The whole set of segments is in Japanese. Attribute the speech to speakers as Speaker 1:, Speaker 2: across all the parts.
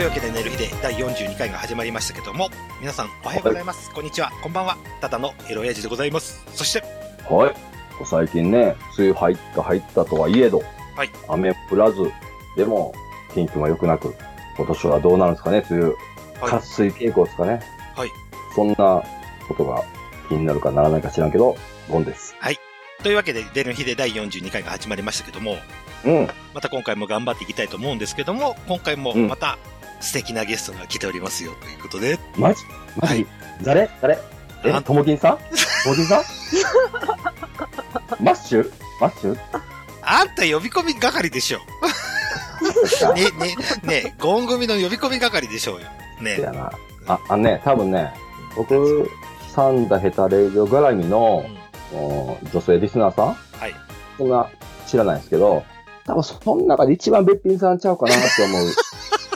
Speaker 1: というわけで寝る日で第42回が始まりましたけども、皆さんおはようございます。こんにちは。こんばんは。ただのエロ親父でございます。そして、
Speaker 2: はい。最近ね、梅雨入った入ったとはいえど、
Speaker 1: はい
Speaker 2: 雨降らず、でも天気も良くなく、今年はどうなるんですかね、梅雨。
Speaker 1: はい
Speaker 2: 渇水傾向ですかね。
Speaker 1: はい。
Speaker 2: そんなことが気になるかならないか知らんけど、ゴンです。
Speaker 1: というわけで、寝る日で第42回が始まりましたけども、
Speaker 2: うん。
Speaker 1: また今回も頑張っていきたいと思うんですけども、今回もまた素敵なゲストが来ておりますよということで、
Speaker 2: マジ？マジ、
Speaker 1: はい。
Speaker 2: 誰？誰？え？
Speaker 1: あ、
Speaker 2: ともきんさん？ともきんさん？マッシュ？マッシュ？
Speaker 1: あんた呼び込み係でしょ。ね、ね、ね、ゴン組の呼び込み係でしょうよ。ね。
Speaker 2: あ、あのね、多分ね、僕、サンダヘタレイディオ絡みの
Speaker 1: う、ん。
Speaker 2: お女性リスナーさん？
Speaker 1: はい。
Speaker 2: そんな知らないですけど、多分その中で一番べっぴんさんちゃうかなって思う。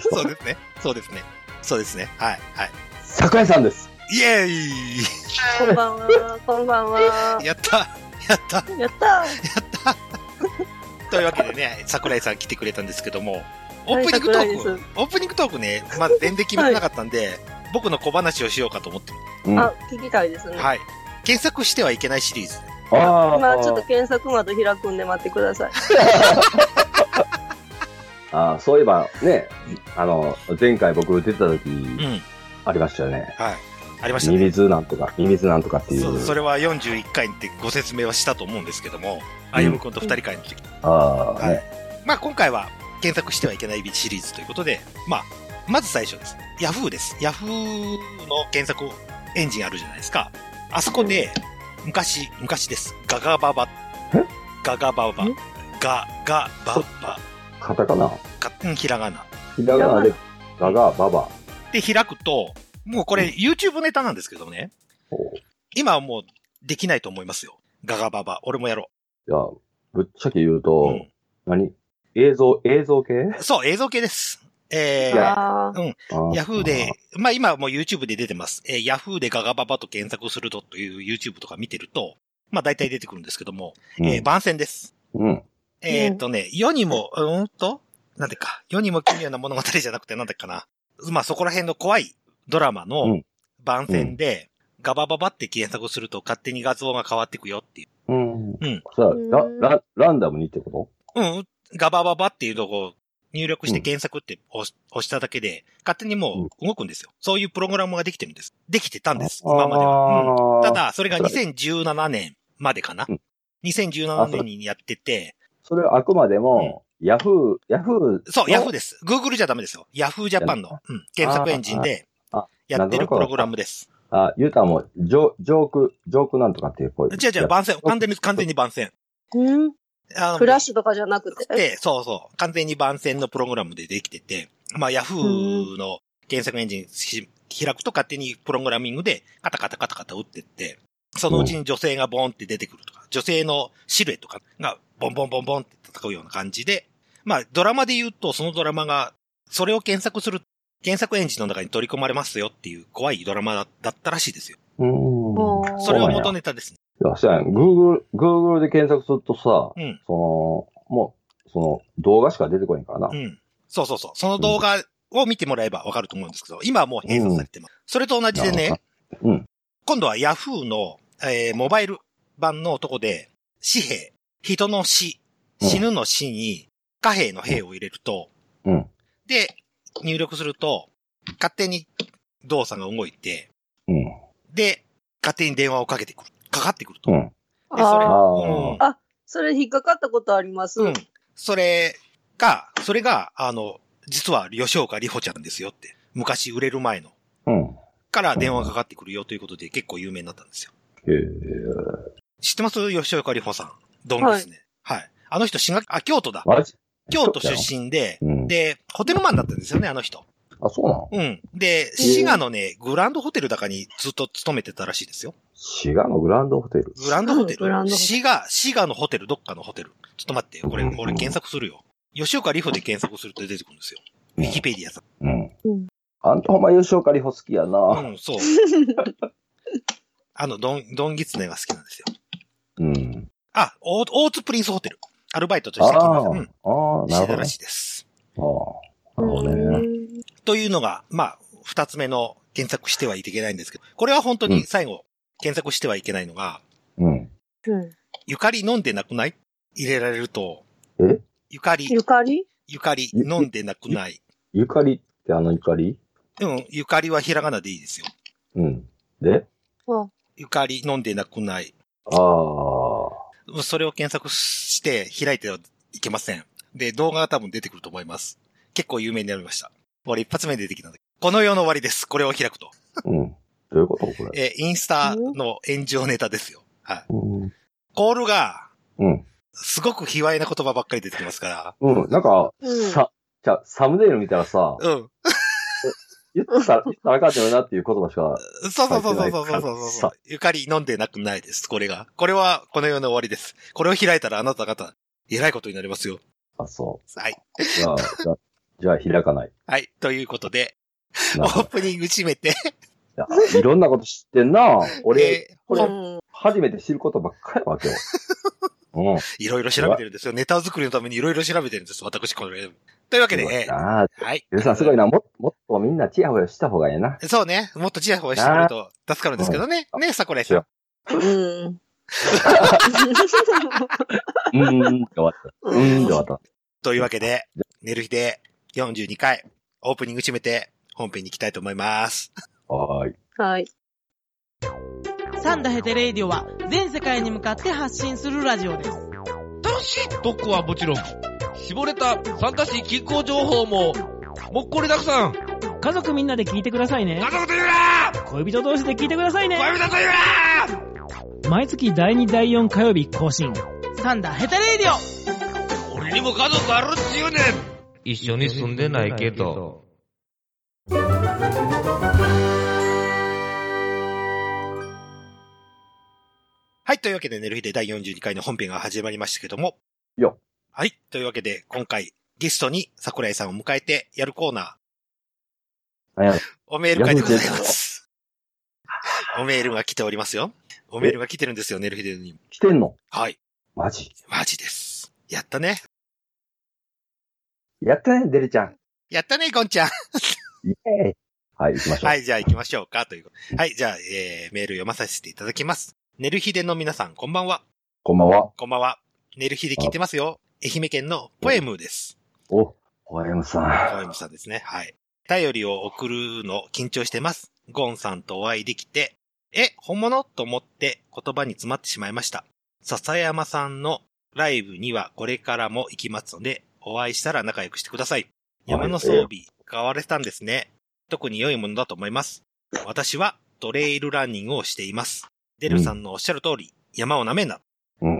Speaker 1: そうですね。そうですね。そうですね。はい。はい。
Speaker 2: 桜井さんです。
Speaker 1: イエーイ
Speaker 3: こんばんは、こんばんは。
Speaker 1: やったやった
Speaker 3: やった
Speaker 1: やったというわけでね、桜井さん来てくれたんですけども、オープニングトーク
Speaker 3: 桜井で、
Speaker 1: オープニングトークね、まだ全然決めてなかったんで、僕の小話をしようかと思って
Speaker 2: うん。
Speaker 3: あ、聞きたいですね。
Speaker 1: はい。検索してはいけないシリーズ。
Speaker 2: あ
Speaker 3: 今ちょっと検索窓開くんで待ってください。
Speaker 2: あーそういえばね、あの、前回僕出てた時、
Speaker 1: うん。
Speaker 2: ありましたよね。
Speaker 1: はい。ありました
Speaker 2: ミ
Speaker 1: ね。
Speaker 2: ミズなんとか、ミミズなんとかっていう。
Speaker 1: そう、それは41回ってご説明はしたと思うんですけども、あゆむくんと二人会の時。
Speaker 2: ああ、
Speaker 1: はい
Speaker 2: ね。
Speaker 1: まあ今回は検索してはいけないシリーズということで、まあ、まず最初です。ヤフーです。ヤフーの検索エンジンあるじゃないですか。あそこで、昔、昔です。ガガババ。
Speaker 2: え？
Speaker 1: ガガババ
Speaker 3: ん。
Speaker 1: ガガババ。
Speaker 2: カタカナ
Speaker 1: かうん、ひらがな。
Speaker 2: ひらがなで、ガガ、ババ。
Speaker 1: で、開くと、もうこれ YouTube ネタなんですけどね。今はもうできないと思いますよ。ガガババ。俺もやろ
Speaker 2: いや、ぶっちゃけ言う
Speaker 1: う。
Speaker 2: と、
Speaker 1: うん。
Speaker 2: 何？映像、映像系？
Speaker 1: そう、映像系です。えー、
Speaker 2: いや
Speaker 3: あー
Speaker 1: ヤフーで、まあ今はもう YouTube で出てます。えー、ヤフーでガガババと検索するとという YouTube とか見てると、まあ大体出てくるんですけども、
Speaker 2: うん、
Speaker 1: えー番宣です。
Speaker 2: うん。
Speaker 1: えーっとね、世にも、うーんと、なんでか、世にも奇妙な物語じゃなくてなんだっけかな。まあそこら辺の怖いドラマ
Speaker 2: う
Speaker 1: の
Speaker 2: ん
Speaker 1: 番宣で、ガバババって検索すると勝手に画像が変わっていくよってい
Speaker 2: うん。
Speaker 1: うん。
Speaker 2: さ
Speaker 3: うん
Speaker 2: ラ、ラ、ランダムにってこ
Speaker 1: う。うん。ガバババっていうのを入力して検索って押し押しただけで、勝手にもう動くんですよ。そういうプログラムができてるんです。できてたんです。
Speaker 2: と
Speaker 1: 今までは。うん
Speaker 2: は
Speaker 1: た、だ、それが
Speaker 2: それ
Speaker 1: 2017年までかな
Speaker 2: うん。
Speaker 1: 2017年にやってて、
Speaker 2: それはあくまでも、ヤフー、ヤフー。
Speaker 1: そう、ヤフー
Speaker 2: で。
Speaker 1: です。Google じゃダメですよ。ヤフージャパンの、うん、検索エンジンでやってるプログラムです。
Speaker 2: あ、言うたらもう、ジョ、ジョーク、ジョークなんとかっていう声。
Speaker 1: 違う違う、番宣、完全に、完全に番宣。
Speaker 3: うん？
Speaker 1: あの
Speaker 3: フラッシュとかじゃなくて？
Speaker 1: で、そうそう。完全に番宣のプログラムでできてて、まあ、ヤフーの検索エンジンし開くと勝手にプログラミングでカタカタカタカタ打ってって、そのうちに女性がボンって出てくるとか、女性のシルエットががボンボンボンボンって戦うような感じで、まあ、ドラマで言うと、そのドラマが、それを検索する、検索エンジンの中に取り込まれますよっていう怖いドラマだだったらしいですよ。
Speaker 2: うーん。
Speaker 1: それを
Speaker 2: そうなんや
Speaker 1: 元ネタですね。
Speaker 2: いや、そうやん。Google、Google で検索するとさ、
Speaker 1: うん。
Speaker 2: その、もう、その、動画しか出てこないからな。
Speaker 1: うん。そうそうそう。その動画を見てもらえばわかると思うんですけど、今はもう閉鎖されてます。それと同じでね、
Speaker 2: うん。
Speaker 1: 今度は Yahoo の、えーモバイル版のとこで、紙幣、人の死、
Speaker 2: うん
Speaker 1: 死ぬの死に、貨幣の幣を入れると、
Speaker 2: うん。
Speaker 1: で、入力すると、勝手に動作が動いて、
Speaker 2: うん。
Speaker 1: で、勝手に電話をかけてくる。かかってくると。
Speaker 2: うん。
Speaker 1: で、それ、
Speaker 3: あ、それ引っかかったことあります。
Speaker 1: うん。それが、それが、あの、実は吉岡里帆ちゃんですよって。昔売れる前の。
Speaker 2: うん。
Speaker 1: から電話がかかってくるよということで結構有名になったんですよ。
Speaker 2: へえ。
Speaker 1: 知ってます？吉岡里帆さん。ドンですね。はい。あの人、滋賀、あ、京都だ。京都出身で、
Speaker 2: うん。
Speaker 1: で、ホテルマンだったんですよね、あの人。
Speaker 2: あ、そうなの？
Speaker 1: うん。で、滋賀のね、グランドホテルだかにずっと勤めてたらしいですよ。
Speaker 2: 滋賀のグランドホテル。
Speaker 1: グランドホテル滋賀、滋賀のホテル、どっかのホテル。ちょっと待ってよ。これ、
Speaker 2: うん
Speaker 1: 俺検索するよ。吉岡里帆で検索すると出てくるんですよ。ウィキペディアさん。
Speaker 2: うん。
Speaker 3: うん
Speaker 2: あんたほんま吉岡里帆好きやな。
Speaker 1: うん、そう。あの、ドン、ドンギツネが好きなんですよ。
Speaker 2: うん。
Speaker 1: あ、オーツプリンスホテル。アルバイトとして来ました。うん。
Speaker 2: ああ、なるほどね
Speaker 1: してたらし。いです。
Speaker 2: ああなるほどね。
Speaker 1: というのが、まあ、二つ目の検索してはいけないんですけど、これは本当に最後、検索してはいけないのが、
Speaker 2: うん。
Speaker 3: うん。
Speaker 1: ゆかり飲んでなくない？入れられると、
Speaker 2: え？
Speaker 1: ゆかり、
Speaker 3: ゆかり？
Speaker 1: ゆかり
Speaker 2: ゆ
Speaker 1: 飲んでなくない。
Speaker 2: ゆかりってあのゆかり？
Speaker 1: うん、ゆかりはひらがなでいいですよ。
Speaker 2: うん。で？
Speaker 3: あ、
Speaker 1: ゆかり飲んでなくない。
Speaker 2: ああ。
Speaker 1: それを検索して開いてはいけません。で、動画が多分出てくると思います。結構有名になりました。俺一発目で出てきたんで。この世の終わりです。これを開くと。
Speaker 2: うん。どういうこと？これ。
Speaker 1: えーインスタの炎上ネタですよ。はい。
Speaker 2: うん。
Speaker 1: コールが、
Speaker 2: うん。
Speaker 1: すごく卑猥な言葉ばっかり出てきますか
Speaker 2: うん。なんか、
Speaker 3: うん
Speaker 2: さ、じゃあサムネイル見たらさ、
Speaker 1: ら。うん。
Speaker 2: 言ったら、言ったらあかんよなっていう言葉しか。
Speaker 1: そうそうそうそうそうそうそうゆかり飲んでなくないです、これが。これは、この世の終わりです。これを開いたらあなた方、偉いことになりますよ。
Speaker 2: あ、そう。
Speaker 1: はい。
Speaker 2: じゃあ、じゃあ、じゃあ開かない。
Speaker 1: はい。ということで、オープニング締めて。
Speaker 2: い,いろんなこと知ってんな俺、
Speaker 1: えー、
Speaker 2: これ、初めて知ることばっかりわけよ。うん。
Speaker 1: いろいろ調べてるんですよ。ネタ作りのためにいろいろ調べてるんです。私、これ。というわけで、はい。
Speaker 2: ゆうさんすごいな。ももっとみんなチヤホヤした方がいいな。
Speaker 1: そうね。もっとチヤホヤしてくれると助かるんですけどね。ね、桜井さん。
Speaker 3: うん。
Speaker 2: うーん。終わった。うーん。終わった。
Speaker 1: というわけで、寝る日で42回、オープニング締めて、本編に行きたいと思います。
Speaker 2: はーい。
Speaker 3: はい。
Speaker 4: サンダヘテレイディオは全世界に向かって発信するラジオです。
Speaker 5: 楽しい特攻はもちろん、絞れた参加し気候情報も、もっこりたくさん。
Speaker 6: 家族みんなで聞いてくださいね
Speaker 5: 家。族と言うな
Speaker 6: 恋人同士で聞いてくださいね。
Speaker 5: 恋人と言うな
Speaker 6: 毎月第2第4火曜日更新。
Speaker 4: サンダヘテレイディオ
Speaker 5: 俺にも家族あるっちゅうねん一緒に住んでないけど。
Speaker 1: はい。というわけで、寝る日で第42回の本編が始まりましたけども。
Speaker 2: よ。
Speaker 1: はい。というわけで、今回、ゲストに桜井さんを迎えてやるコーナー、
Speaker 2: なんや
Speaker 1: おメール会でございます。おメールが来ておりますよ。おメールが来てるんですよ、寝る日でに。
Speaker 2: 来てんの？
Speaker 1: はい。
Speaker 2: マジ？
Speaker 1: マジです。やったね。
Speaker 2: やったね、デルちゃん。
Speaker 1: やったね、ゴンちゃん。
Speaker 2: イェーイ。はい、行きましょう。
Speaker 1: はい、じゃあ行きましょうか、ということ。はい、じゃあ、えー、メール読まさせていただきます。寝る日での皆さん、こんばんは。
Speaker 2: こんばんは。
Speaker 1: こんばんは。寝る日で聞いてますよ。愛媛県のポエムです。
Speaker 2: お、ホエムさ
Speaker 1: ポエムさんですね。はい。頼りを送るの緊張してます。ゴンさんとお会いできて、え、本物？と思って言葉に詰まってしまいました。笹山さんのライブにはこれからも行きますので、お会いしたら仲良くしてください。山の装備、買われたんですね。特に良いものだと思います。私はトレイルランニングをしています。デルさんのおっしゃる通り、山を舐めんな。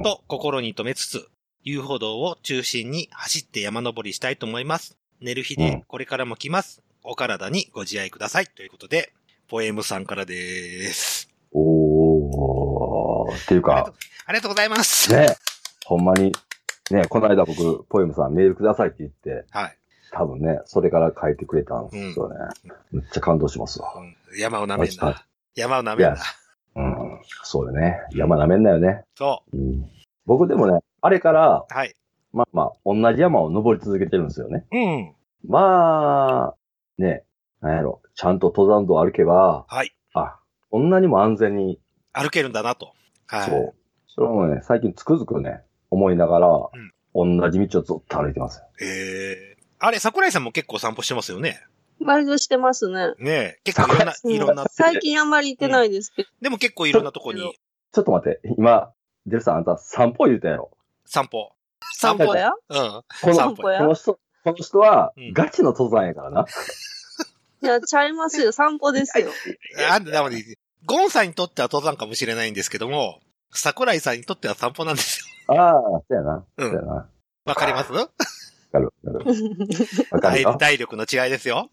Speaker 1: と心に留めつつ、遊歩道を中心に走って山登りしたいと思います。寝る日
Speaker 2: うん
Speaker 1: でこれからも来ます。お体にご自愛ください。ということで、ポエムさんからです。
Speaker 2: おー。っていうか、
Speaker 1: ありがとうございます。
Speaker 2: ね、ほんまに、ね、この間僕、ポエムさんメールくださいって言って、
Speaker 1: はい、
Speaker 2: 多分ね、それから書いてくれたんですよね。めっちゃ感動しますわ。
Speaker 1: うん山を舐めん
Speaker 2: は。
Speaker 1: ない山を舐めんな。
Speaker 2: うん。そうよね。山舐めんなよね。
Speaker 1: そ
Speaker 2: うん。僕でもね、あれから、
Speaker 1: う。はい。
Speaker 2: まあまあ、同じ山を登り続けてるんですよね。
Speaker 1: うん。
Speaker 2: まあ、ね、なんやろ、ちゃんと登山道を歩けば、
Speaker 1: はい。
Speaker 2: あ、こんなにも安全に、
Speaker 1: 歩けるんだなと。はい。
Speaker 2: そう。それもね、最近つくづくね、思いながら、同じ道をずっと歩いてますよ。
Speaker 1: えー、あれ、桜井さんも結構散歩してますよね？
Speaker 3: 割としてますね。
Speaker 1: ねえ。結構いろんな、
Speaker 3: うん
Speaker 1: いろんな、
Speaker 3: 最近あんまり行ってないですけど。
Speaker 1: でも結構いろんなとこに
Speaker 2: ちょっと待って、今、デルさんあんた散歩言うたやろ。
Speaker 1: 散歩。
Speaker 3: 散歩や？
Speaker 1: うん。
Speaker 2: この、
Speaker 1: 散
Speaker 3: 歩や
Speaker 2: この人、この人は
Speaker 1: うん、
Speaker 2: ガチの登山やからな。
Speaker 3: いや、ちゃいますよ。散歩ですよ。
Speaker 1: あんで、もね、ゴンさんにとっては登山かもしれないんですけども、桜井さんにとっては散歩なんですよ。
Speaker 2: ああ、そうやな。
Speaker 1: うん
Speaker 2: そうやな。わ
Speaker 1: わかります？
Speaker 2: かる、わかる。わかる
Speaker 1: 体力の違いですよ。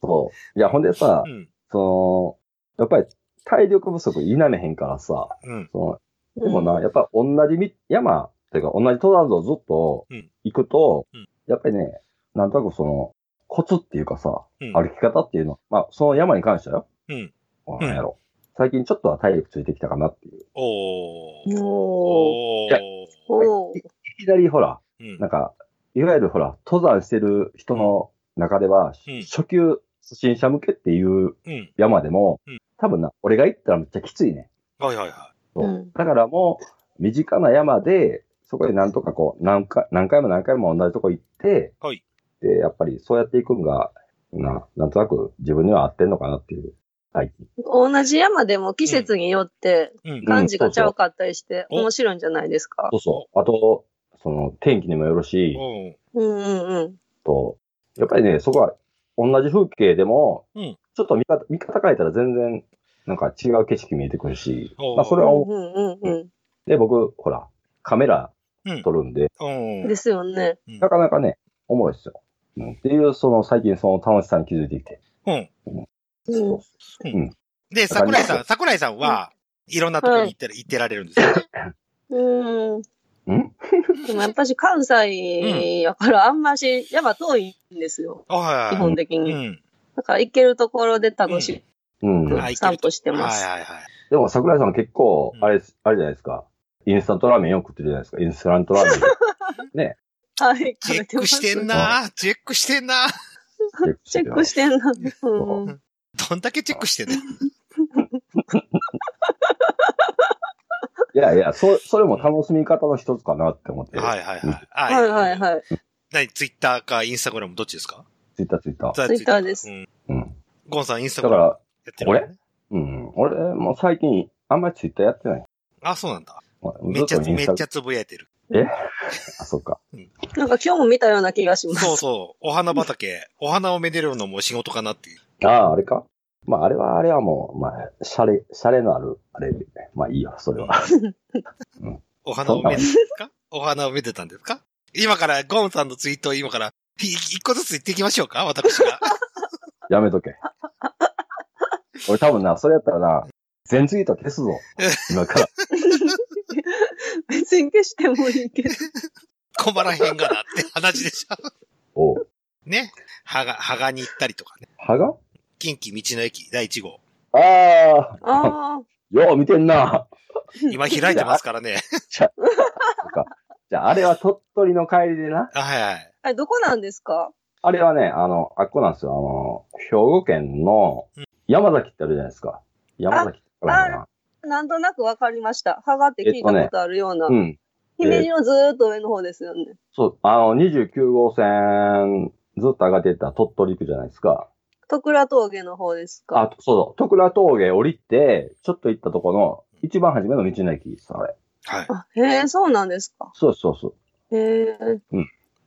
Speaker 2: そう。いや、ほんでさ
Speaker 1: う、ん。
Speaker 2: その、やっぱり体力不足否めへんからさ、
Speaker 1: うん。
Speaker 2: その、でもな、やっぱ同じみ山、っていうか同じ登山道をずっと
Speaker 1: うん
Speaker 2: 行くと、
Speaker 1: うん
Speaker 2: やっぱりね、なんとなくその、コツっていうかさ、
Speaker 1: うん
Speaker 2: 歩き方っていうの、まあ、その山に関してはよ、
Speaker 1: うん。
Speaker 2: なんやろ。最近ちょっとは体力ついてきたかなっていう。
Speaker 1: おー。
Speaker 3: おー。
Speaker 2: いや。いきなりほら、
Speaker 1: うん
Speaker 2: なんか、いわゆるほら、登山してる人の中では、
Speaker 1: うん
Speaker 2: 初級初心者向けっていう
Speaker 1: うん。
Speaker 2: 山でも、
Speaker 1: うん
Speaker 2: 多分な、俺が行ったらめっちゃきついね。
Speaker 1: はいはいは
Speaker 2: そう
Speaker 3: うん
Speaker 2: だからもう、身近な山で、そこでなんとかこう、何回、何回も何回も同じとこ行って、
Speaker 1: はい
Speaker 2: で、やっぱりそうやっていくんが、な、なんとなく自分には合ってんのかなっていう、最近。
Speaker 3: 同じ山でも季節によって。感じがちゃうかったりして面白いんじゃないですか？
Speaker 2: そうそう。あと、その、天気にもよるし、
Speaker 1: うん。
Speaker 3: うんうんうん。
Speaker 2: と、やっぱりね、そこは、同じ風景でも、
Speaker 1: うん
Speaker 2: ちょっと見方、見方変えたら全然、なんか違う景色見えてくるしまあそれは、
Speaker 3: うんうんうん
Speaker 2: で、僕、ほら、カメラ
Speaker 1: うん。
Speaker 2: 撮るんで、
Speaker 1: うん。
Speaker 3: ですよね。
Speaker 2: なかなかね、おもろいですよ。うん、っていう、その、最近その楽しさに気づいてきて。
Speaker 1: うん。
Speaker 3: うん。
Speaker 1: で、桜井さん、桜井さんは、いろんなところに行ってら、行ってられるんですよね。
Speaker 3: うん。
Speaker 2: ん
Speaker 3: でもやっぱし関西やからあんまし山遠いんですよ。基本的に。
Speaker 1: うん。
Speaker 3: だから行けるところで楽し
Speaker 2: うん。
Speaker 3: く散歩してます。
Speaker 1: はいはいはい。
Speaker 2: でも、桜井さん結構
Speaker 1: う、ん
Speaker 2: あれ、あれじゃないですか。インスタントラーメンよく食ってるじゃないですか。インスタントラーメン。
Speaker 3: はい。
Speaker 1: チェックしてん
Speaker 3: な。
Speaker 1: なチェックしてんな
Speaker 3: チェックしてんな。うん。
Speaker 1: どんだけチェックしてんねん。
Speaker 2: いやいや、そ、それも楽しみ方の一つかなって思って。
Speaker 1: はいはいはい。
Speaker 3: はいはい
Speaker 1: い。
Speaker 3: はい。
Speaker 1: 何？ツイッターかインスタグラムどっちですか？
Speaker 2: ツイッターツイッター。
Speaker 3: ツイッターです
Speaker 1: うん。
Speaker 2: うん。
Speaker 1: ゴンさんインスタグラムやってる
Speaker 2: 俺？うん。俺も最近、あんまりツイッターやってない。
Speaker 1: あ、そうなんだ。
Speaker 2: まあ
Speaker 1: めっちゃ、めっちゃつぶやいてる。
Speaker 2: あ、そっか。
Speaker 3: なんか今日も見たような気がします。
Speaker 1: そうそう。お花畑。お花をめでるのも仕事かなっていう。
Speaker 2: ああ、あれか？まあ、あれは、あれはもう、まあ、シャレ、シャレのある、あれで、まあいいよ、それは。
Speaker 1: お花をめでたんですか？お花をめでたんですか？今から、ゴンさんのツイートを今から、い一個ずつ言っていきましょうか？私が。
Speaker 2: やめとけ。俺多分な、それやったらな、全ツイート消すぞ。今から。
Speaker 3: 別に消してもいいけど。
Speaker 1: 困らへんがなって話でしょ。
Speaker 2: おう。
Speaker 1: ね。はが、はがに行ったりとかね。
Speaker 2: はが？
Speaker 1: 近畿道の駅第1号。
Speaker 2: ああ、
Speaker 3: ああ。
Speaker 2: よう見てんな。
Speaker 1: 今開いてますからね。
Speaker 2: そっか。じゃあ、あれは鳥取の帰りでな。
Speaker 1: あはいはい。
Speaker 3: あれ、どこなんですか？
Speaker 2: あれはね、あの、あっこなんですよ。あの、兵庫県の山崎ってあるじゃないですか。山崎ってあるか
Speaker 3: なんとなくわかりました。ハガって聞いたことあるような。
Speaker 2: な。うん。
Speaker 3: 姫路のずーっと上の方ですよね。
Speaker 2: そう、あの、29号線、ずっと上がってたら鳥取行くじゃないですか。
Speaker 3: 徳倉峠の方ですか
Speaker 2: あ、そうそう。徳倉峠降りて、ちょっと行ったとこの、一番初めの道の駅です、あれ。
Speaker 1: はい。
Speaker 3: あへえ、そうなんですか。
Speaker 2: そうそうそう。
Speaker 3: へえ。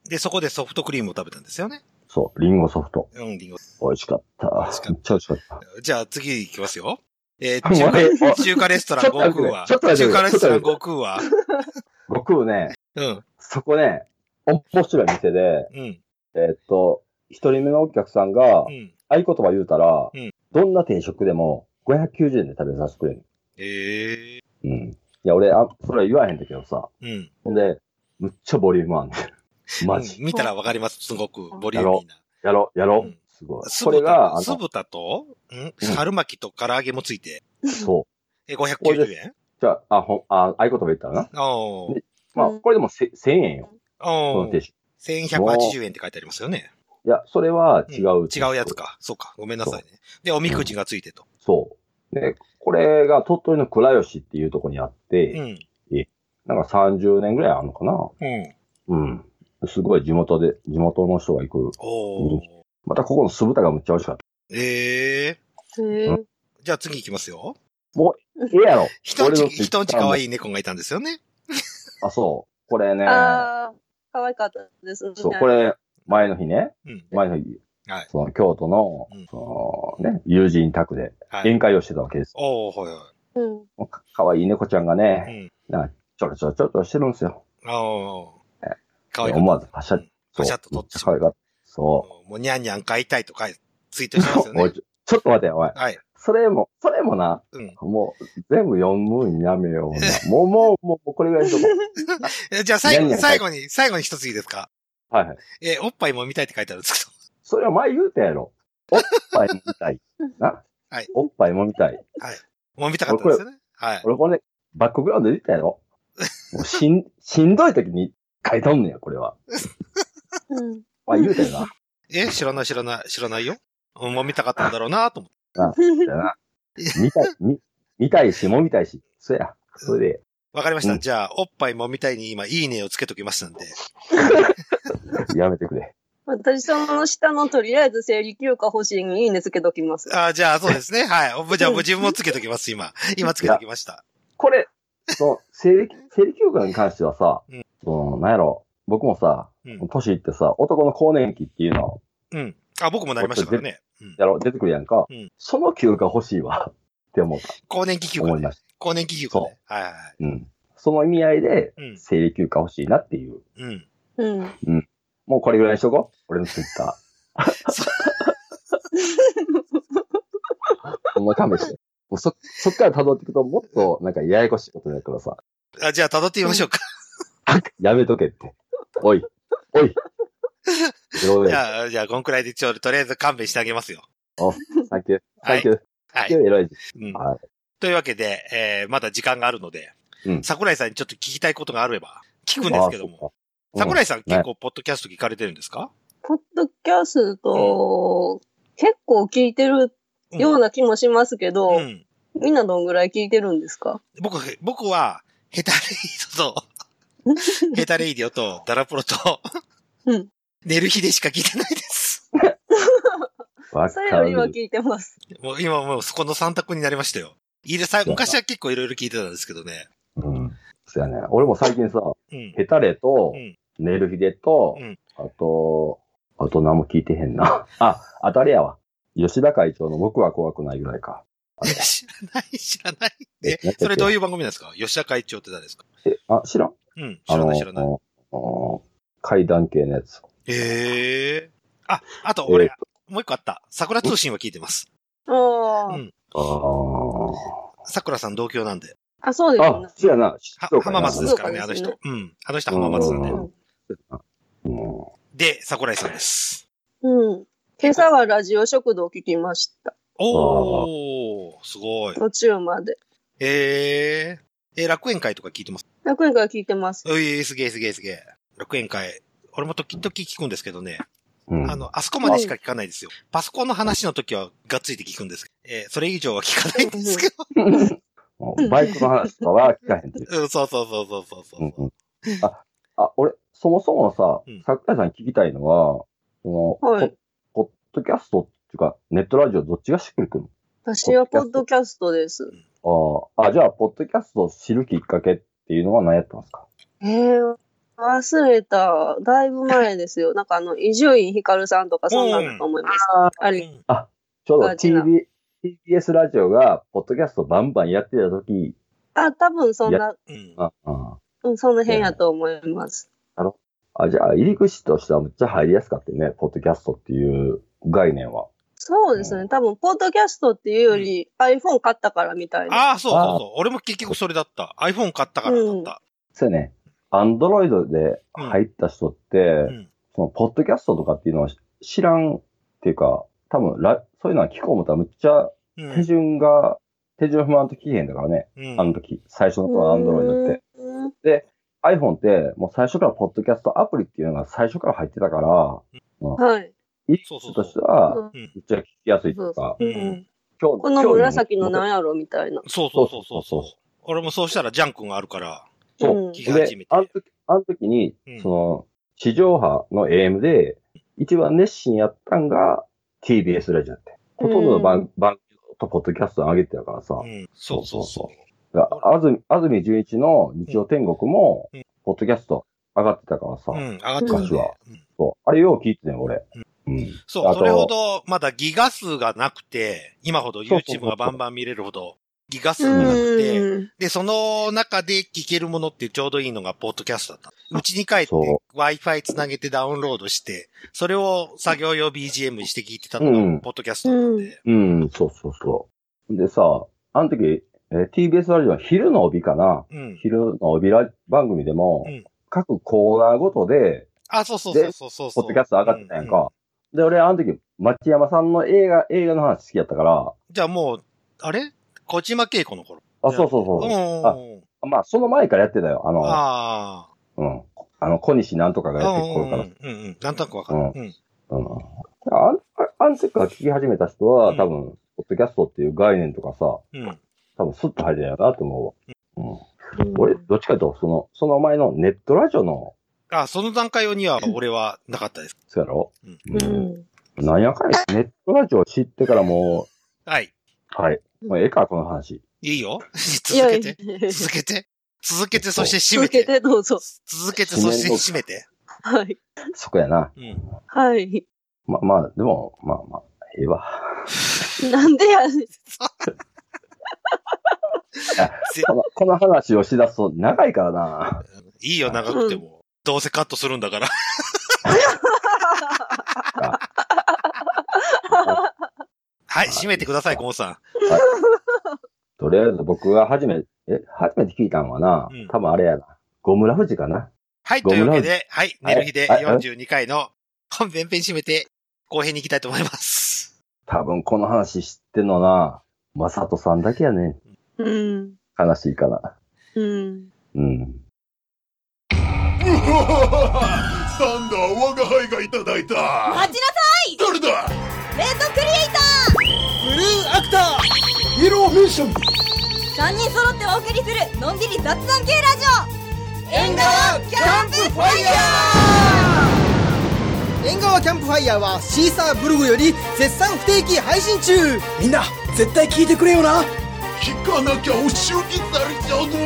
Speaker 1: で、そこでソフトクリームを食べたんですよね。
Speaker 2: そう、リンゴソフト。
Speaker 1: うん、リンゴ。
Speaker 2: 美味しかった。
Speaker 1: 美味しかった
Speaker 2: めっちゃ美味しかった。
Speaker 1: じゃあ次行きますよ。えー中
Speaker 2: え
Speaker 1: 華、中華レストラン悟空は
Speaker 2: ちょっと待って
Speaker 1: 中華レストラン悟空は
Speaker 2: 僕ね、
Speaker 1: うん、
Speaker 2: そこね、面白い店で、
Speaker 1: うん、
Speaker 2: えーっと、一人目のお客さんが
Speaker 1: う、ん。
Speaker 2: 合言葉言うたら、
Speaker 1: うん
Speaker 2: どんな定食でも590円で食べさせてくれる。
Speaker 1: ええ
Speaker 2: うん。いや、俺、あ、それは言わへんだけどさ。
Speaker 1: うん。
Speaker 2: ほんで、むっちゃボリュームあんねん。マジ。
Speaker 1: うん見たらわかります。すごくボリューミーな。
Speaker 2: やろ、やろ。
Speaker 1: うん
Speaker 2: すごい。
Speaker 1: 酢
Speaker 2: これが、
Speaker 1: 酢
Speaker 2: の、
Speaker 1: 豚と、ん？春巻きと唐揚げもついて、
Speaker 2: そう。
Speaker 1: え、590円？
Speaker 2: じゃあ、あ、ほん、あ、合言葉言ったら？な。
Speaker 1: おー。
Speaker 2: まあ、
Speaker 3: うん
Speaker 2: これでもせ1000円よ。こ
Speaker 1: おー。
Speaker 2: の定食。
Speaker 1: 1180円って書いてありますよね。
Speaker 2: いや、それは違う、
Speaker 1: ん違うやつ。か。そうか。ごめんなさいね。で、おみくじがついてと。
Speaker 2: そう。で、これが鳥取の倉吉っていうところにあっ
Speaker 1: う
Speaker 2: て、
Speaker 1: ん。
Speaker 2: なんか30年ぐらいあるのかな？
Speaker 1: うん。
Speaker 2: うん。すごい地元で、地元の人が行く。
Speaker 1: おー。
Speaker 2: またここの酢豚がむっちゃ美味しかっ
Speaker 1: ええ
Speaker 3: へえ。
Speaker 1: じゃあ次行きますよ。
Speaker 2: た。ええやろ。
Speaker 1: 人んち、人んち可愛い猫がいたんですよね。
Speaker 2: あ、そう。これね、
Speaker 3: ああ、可愛かったですね。
Speaker 2: そう、これ、前の日ね、
Speaker 1: うん。
Speaker 2: 前の日、
Speaker 1: はい。
Speaker 2: その京都の
Speaker 1: うん、
Speaker 2: そのね、友人宅で
Speaker 1: はい。
Speaker 2: 宴会をしてたわけです。
Speaker 1: おー、はいは
Speaker 3: うん。
Speaker 2: もうかかわいい猫ちゃんが
Speaker 1: い。
Speaker 2: ね、
Speaker 1: うん。
Speaker 2: なんかちょろちょろちょろちょろしてるんですよ。
Speaker 1: おー
Speaker 2: え。
Speaker 1: 可愛いかった。
Speaker 2: 思わずパシャッ
Speaker 1: うんパシャッと撮ってしまう。
Speaker 2: 可愛かった。そ
Speaker 1: もう、にゃんにゃん買いたいとか、ツイートしてますよね。
Speaker 2: ちょちょっと待てよ、おい。
Speaker 1: はい。
Speaker 2: それも、それもな、
Speaker 1: うん。
Speaker 2: もう、全部読むんやめような。もう、もう、もう、これぐらいにしとこう。
Speaker 1: え じゃあ最後に、最後に、最後に一ついいですか？
Speaker 2: はいはい。
Speaker 1: えーおっぱいも見たいって書いてあるんですけ
Speaker 2: それは前言うたやろ。おっぱいもみたい。な。
Speaker 1: はい
Speaker 2: おっぱいもみたい。
Speaker 1: ど。はい。もう見たかったんですよね。はい。
Speaker 2: 俺これ、バックグラウンドで言ったやろ。もうしん、しんどい時に書いとんねや、これは。
Speaker 3: うん。
Speaker 2: まあ言うたよな。
Speaker 1: え知らない知らない知らないよ。うんもう見たかったんだろうなと思って。
Speaker 2: だな。見たい、見、見たいし、もみたいし。そや。それで、
Speaker 1: わかりました。
Speaker 2: うん
Speaker 1: じゃあ、おっぱいもみたいに今、いいねをつけときますんで。
Speaker 2: やめてくれ。
Speaker 3: 私、その下のとりあえず生理休暇欲しいにいいねつけときます。
Speaker 1: あじゃあ、そうですね。はい。おじゃあ、自分もつけときます、今。今つけときました。
Speaker 2: これ、その、生理、生理休暇に関してはさ、
Speaker 1: うん
Speaker 2: その、なんやろ、僕もさ、
Speaker 1: うん。
Speaker 2: 年いってさ、男の更年期っていうの
Speaker 1: うん。あ、僕もなりましたからね。うん。
Speaker 2: やろ、出てくるやんか。
Speaker 1: うん
Speaker 2: その休暇欲しいわ、って思った。
Speaker 1: 更年期休暇ね
Speaker 2: 思いま。した。
Speaker 1: 更年期休暇ね。はいはいはい。
Speaker 2: うん。その意味合いで、
Speaker 1: うん。
Speaker 2: 生理休暇欲しいなっていう。
Speaker 1: うん。
Speaker 3: うん。
Speaker 2: もうこれぐらいにしとこう。俺のツイッター。ほんま勘弁して。もうそ、そっから辿っていくともっとなんかややこしいことになるからさ。
Speaker 1: あじゃあ、辿ってみましょうか。
Speaker 2: やめとけって。おい。おい。
Speaker 1: じゃあ、じゃあ、こんくらいでちょ、とりあえず勘弁してあげますよ。
Speaker 2: サンキュー。
Speaker 1: はい
Speaker 2: サンキュー。
Speaker 1: はい。
Speaker 2: サンキュー、エロい。
Speaker 1: うん。
Speaker 2: はい。
Speaker 1: というわけで、えー、まだ時間があるので、
Speaker 2: うん
Speaker 1: 桜井さんにちょっと聞きたいことがあれば、聞くんですけども。
Speaker 2: あー。そっか
Speaker 1: 桜井さん
Speaker 2: ね
Speaker 1: 結構、ポッドキャスト聞かれてるんですか？
Speaker 3: ポッドキャスト、結構聞いてるような気もしますけど、
Speaker 1: うん。
Speaker 3: みんなどんぐらい聞いてるんですか？
Speaker 1: 僕、僕は、ヘタレイディ ヘタレイディオと、ダラプロと、
Speaker 3: うん。
Speaker 1: 寝る日でしか聞いてないです。
Speaker 2: わ
Speaker 3: それ
Speaker 2: かる。
Speaker 3: よりは聞いてます。
Speaker 1: もう今もうそこの三択になりましたよ。いるさ昔は結構いろいろ聞いてたんですけどね。
Speaker 2: うん。そうやね。俺も最近さ、
Speaker 1: うん。
Speaker 2: ヘタレと
Speaker 1: う、ん。
Speaker 2: ネルヒデと、
Speaker 1: うん
Speaker 2: あと、あと何も聞いてへんな。あ、あとあれやわ。吉田会長の僕は怖くないぐらいか。
Speaker 1: 知らない、知らない。えそれどういう番組なんですか？吉田会長って誰ですか？
Speaker 2: え、あ、知らん
Speaker 1: うん。知らない、知らない。
Speaker 2: あの階段系のやつ。
Speaker 1: へえ。あ、あと
Speaker 2: え
Speaker 1: 俺、
Speaker 2: ー
Speaker 1: もう一個あった。桜通信は聞いてます。
Speaker 3: ああ、
Speaker 1: うん
Speaker 2: あー
Speaker 1: 桜さん同郷なんで。
Speaker 3: あ、そうです
Speaker 2: あ
Speaker 3: ね、。
Speaker 2: そうやな。
Speaker 1: 浜松ですからね、あの人。うん。あの人浜松なんでで、桜井さんです。
Speaker 3: うん。今朝はラジオ食堂聞きました。
Speaker 1: おー、すごい。
Speaker 3: 途中まで。
Speaker 1: えー、えー楽園会とか聞いてます？
Speaker 3: 楽園から聞いてます。
Speaker 1: ういすげえすげえすげえ。楽園会。俺も時々聞くんですけどね。
Speaker 2: うん
Speaker 1: あの、あそこまでしか聞かないですよ。パソコンの話の時はがっついて聞くんです。えーそれ以上は聞かないんですけど。
Speaker 2: バイクの話とかは聞かへんっていう。
Speaker 1: うん、そうそうそうそうそうそう。
Speaker 2: うんうんあ、あ、俺、そもそもさ
Speaker 1: うん、
Speaker 2: 桜井さんに聞きたいのは、その、
Speaker 3: はい
Speaker 2: ポポッドキャストっていうか、ネットラジオどっちがしっくりくる
Speaker 3: 私はポッドキャストです。
Speaker 2: のああ、あ、じゃあ、ポッドキャストを知るきっかけっていうのは何やったんですか？
Speaker 3: えー、忘れた。だいぶ前ですよ。なんかあの、伊集院光さんとかそんなんだと思います。
Speaker 1: うん
Speaker 2: ちょうど TV TBS ラジオが、ポッドキャストバンバンやってた時、
Speaker 3: あ、多分そんな、
Speaker 1: うん。
Speaker 2: あ、あ
Speaker 3: うん、その辺やと思います。
Speaker 2: あ、じゃあ、入り口としてはめっちゃ入りやすかったよね、ポッドキャストっていう概念は。
Speaker 3: そうですね。多分、ポッドキャストっていうより、iPhone 買ったからみたいな。
Speaker 1: ああ、そうそうそう。俺も結局それだった。iPhone 買ったからだった。
Speaker 2: そうやね。アンドロイドで入った人って、
Speaker 1: うん。
Speaker 2: その、ポッドキャストとかっていうのは知らんっていうか、多分ラ、そういうのは聞こう思ったらむっちゃ
Speaker 1: うん
Speaker 2: 手順が、手順踏まんと聞けへんだからね。
Speaker 1: うん
Speaker 2: あの時、最初の頃アンドロイドって。
Speaker 3: うん
Speaker 2: で、iPhone ってもう最初からポッドキャストアプリっていうのが最初から入ってたから、
Speaker 3: はい。
Speaker 2: 入り
Speaker 1: そうそうそう
Speaker 2: 口としては、
Speaker 1: う。ん
Speaker 2: めっちゃ聞きやすいというか、
Speaker 3: う。ん。この紫のなんやろみたいな。
Speaker 1: そうそうそうそう。
Speaker 2: そう
Speaker 1: そう。俺もそうしたらジャンクがあるから、
Speaker 2: そう。
Speaker 3: うん。
Speaker 1: 聞き始めて、。
Speaker 2: であの時、あの時に
Speaker 1: うん、
Speaker 2: その、地上波の AM で、一番熱心やったんが TBS ラジオやって。ほとんどの番,、番組とポッドキャスト上げてたからさ。
Speaker 1: うん。そうそうそ
Speaker 2: だからあずみ、あずみ純一の日曜天国も
Speaker 1: うん、
Speaker 2: ポッドキャスト上がってたからさ。
Speaker 1: う。うん、上がってたね。
Speaker 2: 昔は。
Speaker 1: うん
Speaker 2: そう。あれよう聞いてたよ、俺。うん。
Speaker 1: そう、それほど、まだギガ数がなくて、今ほど YouTube がバンバン見れるほど、ギガ数がなくて、
Speaker 3: うん。
Speaker 1: で、その中で聞けるものってちょうどいいのがポッドキャストだった。うちに帰って
Speaker 2: そ
Speaker 1: Wi-Fi つなげてダウンロードして、それを作業用 BGM にして聞いてたの
Speaker 2: うん
Speaker 1: がポッドキャストだったんで。
Speaker 2: うん、そうそうそう。でさ、あの時、えー TBS ラジオは昼の帯かな
Speaker 1: うん。
Speaker 2: 昼の帯ラ番組でも、
Speaker 1: うん
Speaker 2: 各コーナーごとで、
Speaker 1: あ、そうそうそうそうそうそう。
Speaker 2: ポッドキャスト上がってたやんか。で、俺、あの時、町山さんの映画、映画の話好きやったから、
Speaker 1: じゃあもう、あれ？小島恵子の頃。
Speaker 2: あ、そうそうそう。
Speaker 1: うん。
Speaker 2: まあ、その前からやってたよ。あの、
Speaker 1: あ
Speaker 2: うん。あの、小西なんとかが
Speaker 1: あ。
Speaker 2: やってる頃から。
Speaker 1: うんうん。なんとなくわかる。うん。
Speaker 2: うん。あんあん時から聞き始めた人は、
Speaker 1: うん
Speaker 2: 多分、ポッドキャストっていう概念とかさ、
Speaker 1: うん。
Speaker 2: 多分スッと入ってるなと思うわ。うん。
Speaker 3: うん
Speaker 2: 俺、どっちかというと、その、その前のネットラジオの、
Speaker 1: あ、その段階には俺はなかったです。
Speaker 2: そうやろ？
Speaker 1: うん
Speaker 3: うん。
Speaker 2: なんやかんや、ネットラジオ知ってからも
Speaker 1: はい。
Speaker 2: う、はい。もうええか、この話。
Speaker 1: いいよ。続けて。
Speaker 3: いや
Speaker 1: 続けて。続けて、そして締め
Speaker 3: 続け
Speaker 1: て。
Speaker 3: てどうぞ。
Speaker 1: 続けて、そして締めて。
Speaker 3: はい。
Speaker 2: そこやな。
Speaker 1: うん。
Speaker 3: はい。
Speaker 2: ま、まあ、でも、まあまあ、ええわ。
Speaker 3: なんでやねん。
Speaker 1: ぜ
Speaker 2: このこの話をしだすと長いからな。
Speaker 1: いいよ、長くても。どうせカットするんだから。はい、締めてください、ゴンさん。
Speaker 2: とりあえず僕が初め、え、初めて聞いたのはな、
Speaker 1: うん
Speaker 2: 多分あれやな。ゴムラフジかな。
Speaker 1: はい、というわけで、はい、寝る日で
Speaker 2: はいはい
Speaker 1: 42回の本編編締めて、後編に行きたいと思います。
Speaker 2: 多分この話知ってんのな、まさとさんだけやね。
Speaker 3: うん。
Speaker 2: 悲しいかな。
Speaker 3: うん。
Speaker 2: うん。
Speaker 7: サンダー我が輩がいただいた。
Speaker 8: 待ちなさい！
Speaker 7: 誰だ？
Speaker 8: レッドクリエイタ
Speaker 9: ブルーアクター。イエローミッション。
Speaker 8: ー3人揃ってお送りするのんびり雑談系ラジオ。縁側キャンプファイヤ
Speaker 9: 縁側キャンプファイヤーはシーサーブログより絶賛不定期配信中。みんな絶対聞いてくれよな。
Speaker 7: 聞かなきゃお仕置きされちゃうぞ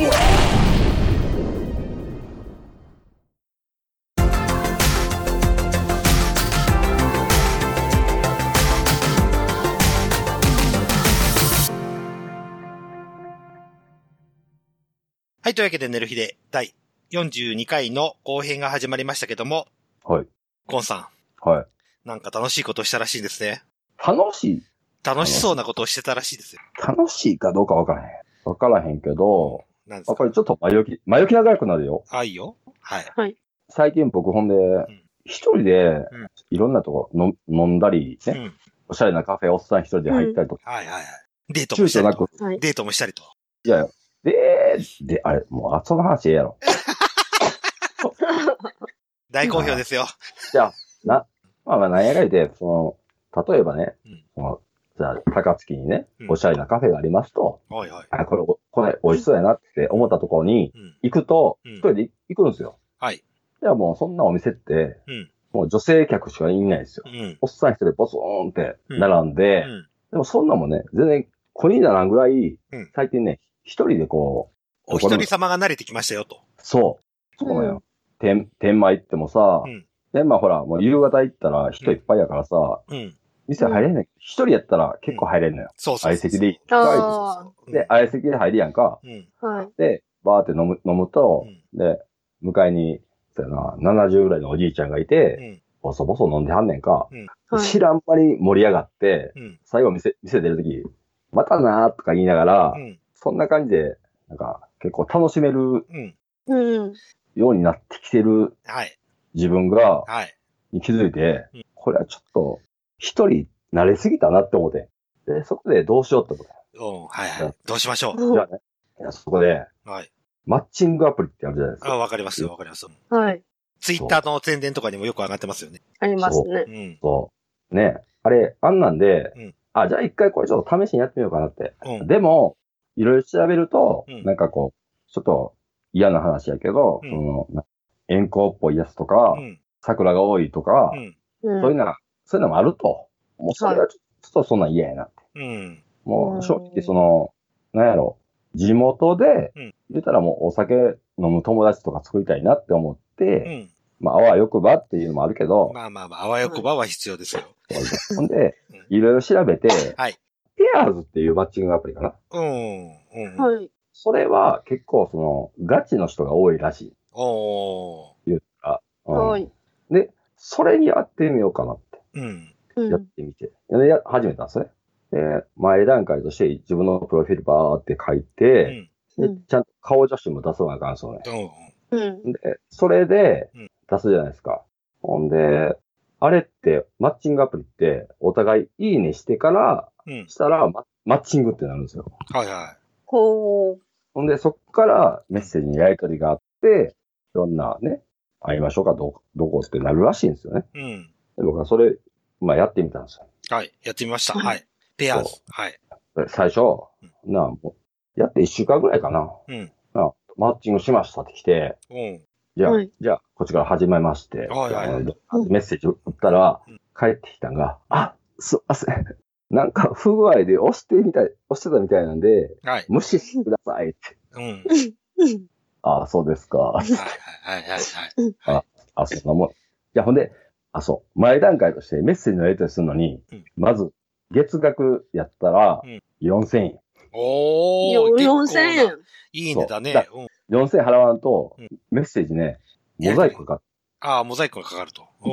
Speaker 1: はい、というわけで寝る日で第42回の後編が始まりましたけども、
Speaker 2: はい。
Speaker 1: ゴンさ
Speaker 2: はい。
Speaker 1: ん、なんか楽しいことをしたらしいですね。
Speaker 2: 楽しい、
Speaker 1: 楽しそうなことをしてたらしいですよ。
Speaker 2: 楽しいかどうかわからへん。わからへんけど、
Speaker 1: なんですか？
Speaker 2: あこれちょっと前置き、前置き長くなるよ。
Speaker 1: あ、いいよ。はい。
Speaker 2: 最近僕ほんで
Speaker 1: ん、
Speaker 2: 一人で
Speaker 1: ん、
Speaker 2: いろんなとこの飲んだりね、
Speaker 1: うん。
Speaker 2: おしゃれなカフェおっさん一人で入ったりとか、
Speaker 1: はいはいはい。デートもしたりと
Speaker 2: 躊躇なく。、
Speaker 3: はい。
Speaker 1: デートもしたりと。
Speaker 2: いやいや、で、で、あれ、もう、あその話ええやろ。
Speaker 1: 大好評ですよ。
Speaker 2: じゃあ、な、まあまあ、なんやかんやで、その、例えばね、
Speaker 1: うん
Speaker 2: その、じゃあ、高槻にね
Speaker 1: う、ん
Speaker 2: おしゃれなカフェがありますと、
Speaker 1: はいはい。
Speaker 2: あ、これ、これ、美味しそうやなって思ったところに
Speaker 1: うん。
Speaker 2: 行くと、
Speaker 1: うん
Speaker 2: 一人で行くんですよ。
Speaker 1: はい。
Speaker 2: じゃあもう、そんなお店って、
Speaker 1: うん。
Speaker 2: もう女性客しかいないですよ。
Speaker 1: うん。
Speaker 2: おっさん一人でボソーンって並んで、
Speaker 1: うん。
Speaker 2: でもそんなもんね、全然、子にならんぐらい、
Speaker 1: うん
Speaker 2: 最近ね、一人でこう、
Speaker 1: お一人様が慣れてきましたよと。
Speaker 2: そう。そうなのよ。天、天満行ってもさ、
Speaker 1: うん
Speaker 2: 天満ほら、もう夕方行ったら人いっぱいやからさ、
Speaker 1: うん。
Speaker 2: 店入れんねん。一人やったら結構入れんのよ。
Speaker 1: そうそう。
Speaker 2: 相席でいい。で、相席で入るやんか。で、バーって飲む、飲むと
Speaker 1: う、ん。
Speaker 2: で、向かいに、そうやな、70ぐらいのおじいちゃんがいて、
Speaker 1: うん。
Speaker 2: ボソボソ飲んではんねんか。
Speaker 3: はい
Speaker 2: 知らん間に盛り上がって、
Speaker 1: うん。
Speaker 2: 最後店、店出るとき、またなーとか言いながら、
Speaker 1: うん。
Speaker 2: そんな感じで、なんか、結構楽しめる
Speaker 1: うん。
Speaker 3: うん。
Speaker 2: ようになってきてる
Speaker 1: はい。
Speaker 2: 自分が、
Speaker 1: はい。
Speaker 2: に気づいて
Speaker 1: うん、
Speaker 2: これはちょっと、一人慣れすぎたなって思って。で、そこでどうしようってこと
Speaker 1: うん。はいはい。どうしましょ
Speaker 2: じゃあね、いやそこで、
Speaker 1: う。はい。
Speaker 2: マッチングアプリってあるじゃないです
Speaker 1: あ、
Speaker 2: か。
Speaker 1: わかりますよ、わかります。
Speaker 3: はい。
Speaker 1: ツイッターの宣伝とかにもよく上がってますよね。
Speaker 3: ありますね
Speaker 1: う。ん。
Speaker 2: そう。ね。あれ、あんなんで、
Speaker 1: うん
Speaker 2: あ、じゃあ一回これちょっと試しにやってみようかなって。
Speaker 1: うん。
Speaker 2: でも、いろいろ調べると、
Speaker 1: うん
Speaker 2: なんかこう、ちょっと嫌な話やけど、
Speaker 1: うん
Speaker 2: その、な遠行っぽいやつとか、
Speaker 1: うん。
Speaker 2: 桜が多いとか、
Speaker 1: うん。
Speaker 3: うん
Speaker 2: そういうのは、そういうのもあると。もうそれはちょちょっとそんなん嫌やな。
Speaker 1: うん。
Speaker 3: うん
Speaker 2: もう正直その、なんやろ、地元で
Speaker 1: うん、
Speaker 2: 言ったらもうお酒飲む友達とか作りたいなって思って、
Speaker 1: うん。
Speaker 2: まあ、あわよくばっていうのもあるけど、
Speaker 1: まあまあまあ、あわよくばは必要ですよ。
Speaker 2: ほんで
Speaker 1: うん、
Speaker 2: いろいろ調べて、
Speaker 1: はい。
Speaker 2: ペアーズっていうマッチングアプリかな？
Speaker 1: うん。うん。
Speaker 3: はい。
Speaker 2: それは結構その、ガチの人が多いらしい。
Speaker 1: お
Speaker 2: うん
Speaker 3: はい。
Speaker 2: で、それにやってみようかなって、
Speaker 1: ー。うん。
Speaker 3: うん。
Speaker 2: やってみて。でや始めたんですね。で、前段階として自分のプロフィールバーって書いうて、
Speaker 1: ん。
Speaker 3: うん
Speaker 2: でちゃんと顔写真も出さなあかんですよね。
Speaker 1: うん。
Speaker 3: うん。
Speaker 2: で、それで
Speaker 1: うん
Speaker 2: 出すじゃないですか。ほんで、あれって、マッチングアプリって、お互いいいねしてから、
Speaker 1: うん。
Speaker 2: したらマ、マッチングってなるんですよ。
Speaker 1: はいは
Speaker 3: ほう。
Speaker 2: ほんで、そっからメッセージにやり取りがあって、いろんなね、会いましょうか、どうどこってなるらしいんですよね。
Speaker 1: い。うん。
Speaker 2: で僕はそれ、まあやってみたんですよ。
Speaker 1: はい。やってみました。はい。ペアーズ
Speaker 2: そ。
Speaker 1: はい。
Speaker 2: で最初、なあ、もう、やって一週間ぐらいかな。
Speaker 1: うん。
Speaker 2: なあ、マッチングしましたって来て、
Speaker 1: うん。
Speaker 2: じゃあ、
Speaker 3: はい
Speaker 2: じゃあ、こっちから始めまして、
Speaker 1: はいはい
Speaker 2: メッセージ打ったら
Speaker 1: うん、
Speaker 2: 帰ってきたんが、あ、すいません。なんか不具合で押してみたい、押してたみたいなんで、
Speaker 1: はい。
Speaker 2: 無視してくださいって。
Speaker 1: うん。
Speaker 2: ああ、そうですか。
Speaker 1: はいはいはいはいはい。
Speaker 2: あ、そんなもん。じゃあ、ほんで、あ、そう。前段階としてメッセージのやり取りするのに、
Speaker 1: うん
Speaker 2: まず、月額やったら
Speaker 1: うん、
Speaker 2: 4000円。
Speaker 1: おー。
Speaker 3: よ
Speaker 1: 結構な
Speaker 3: 4000円。
Speaker 1: いいねだね。
Speaker 2: そう
Speaker 1: うん。
Speaker 2: 4000円払わんと
Speaker 1: うん、
Speaker 2: メッセージね、モザイクかか
Speaker 1: ああ、モザイクがかかると。うん。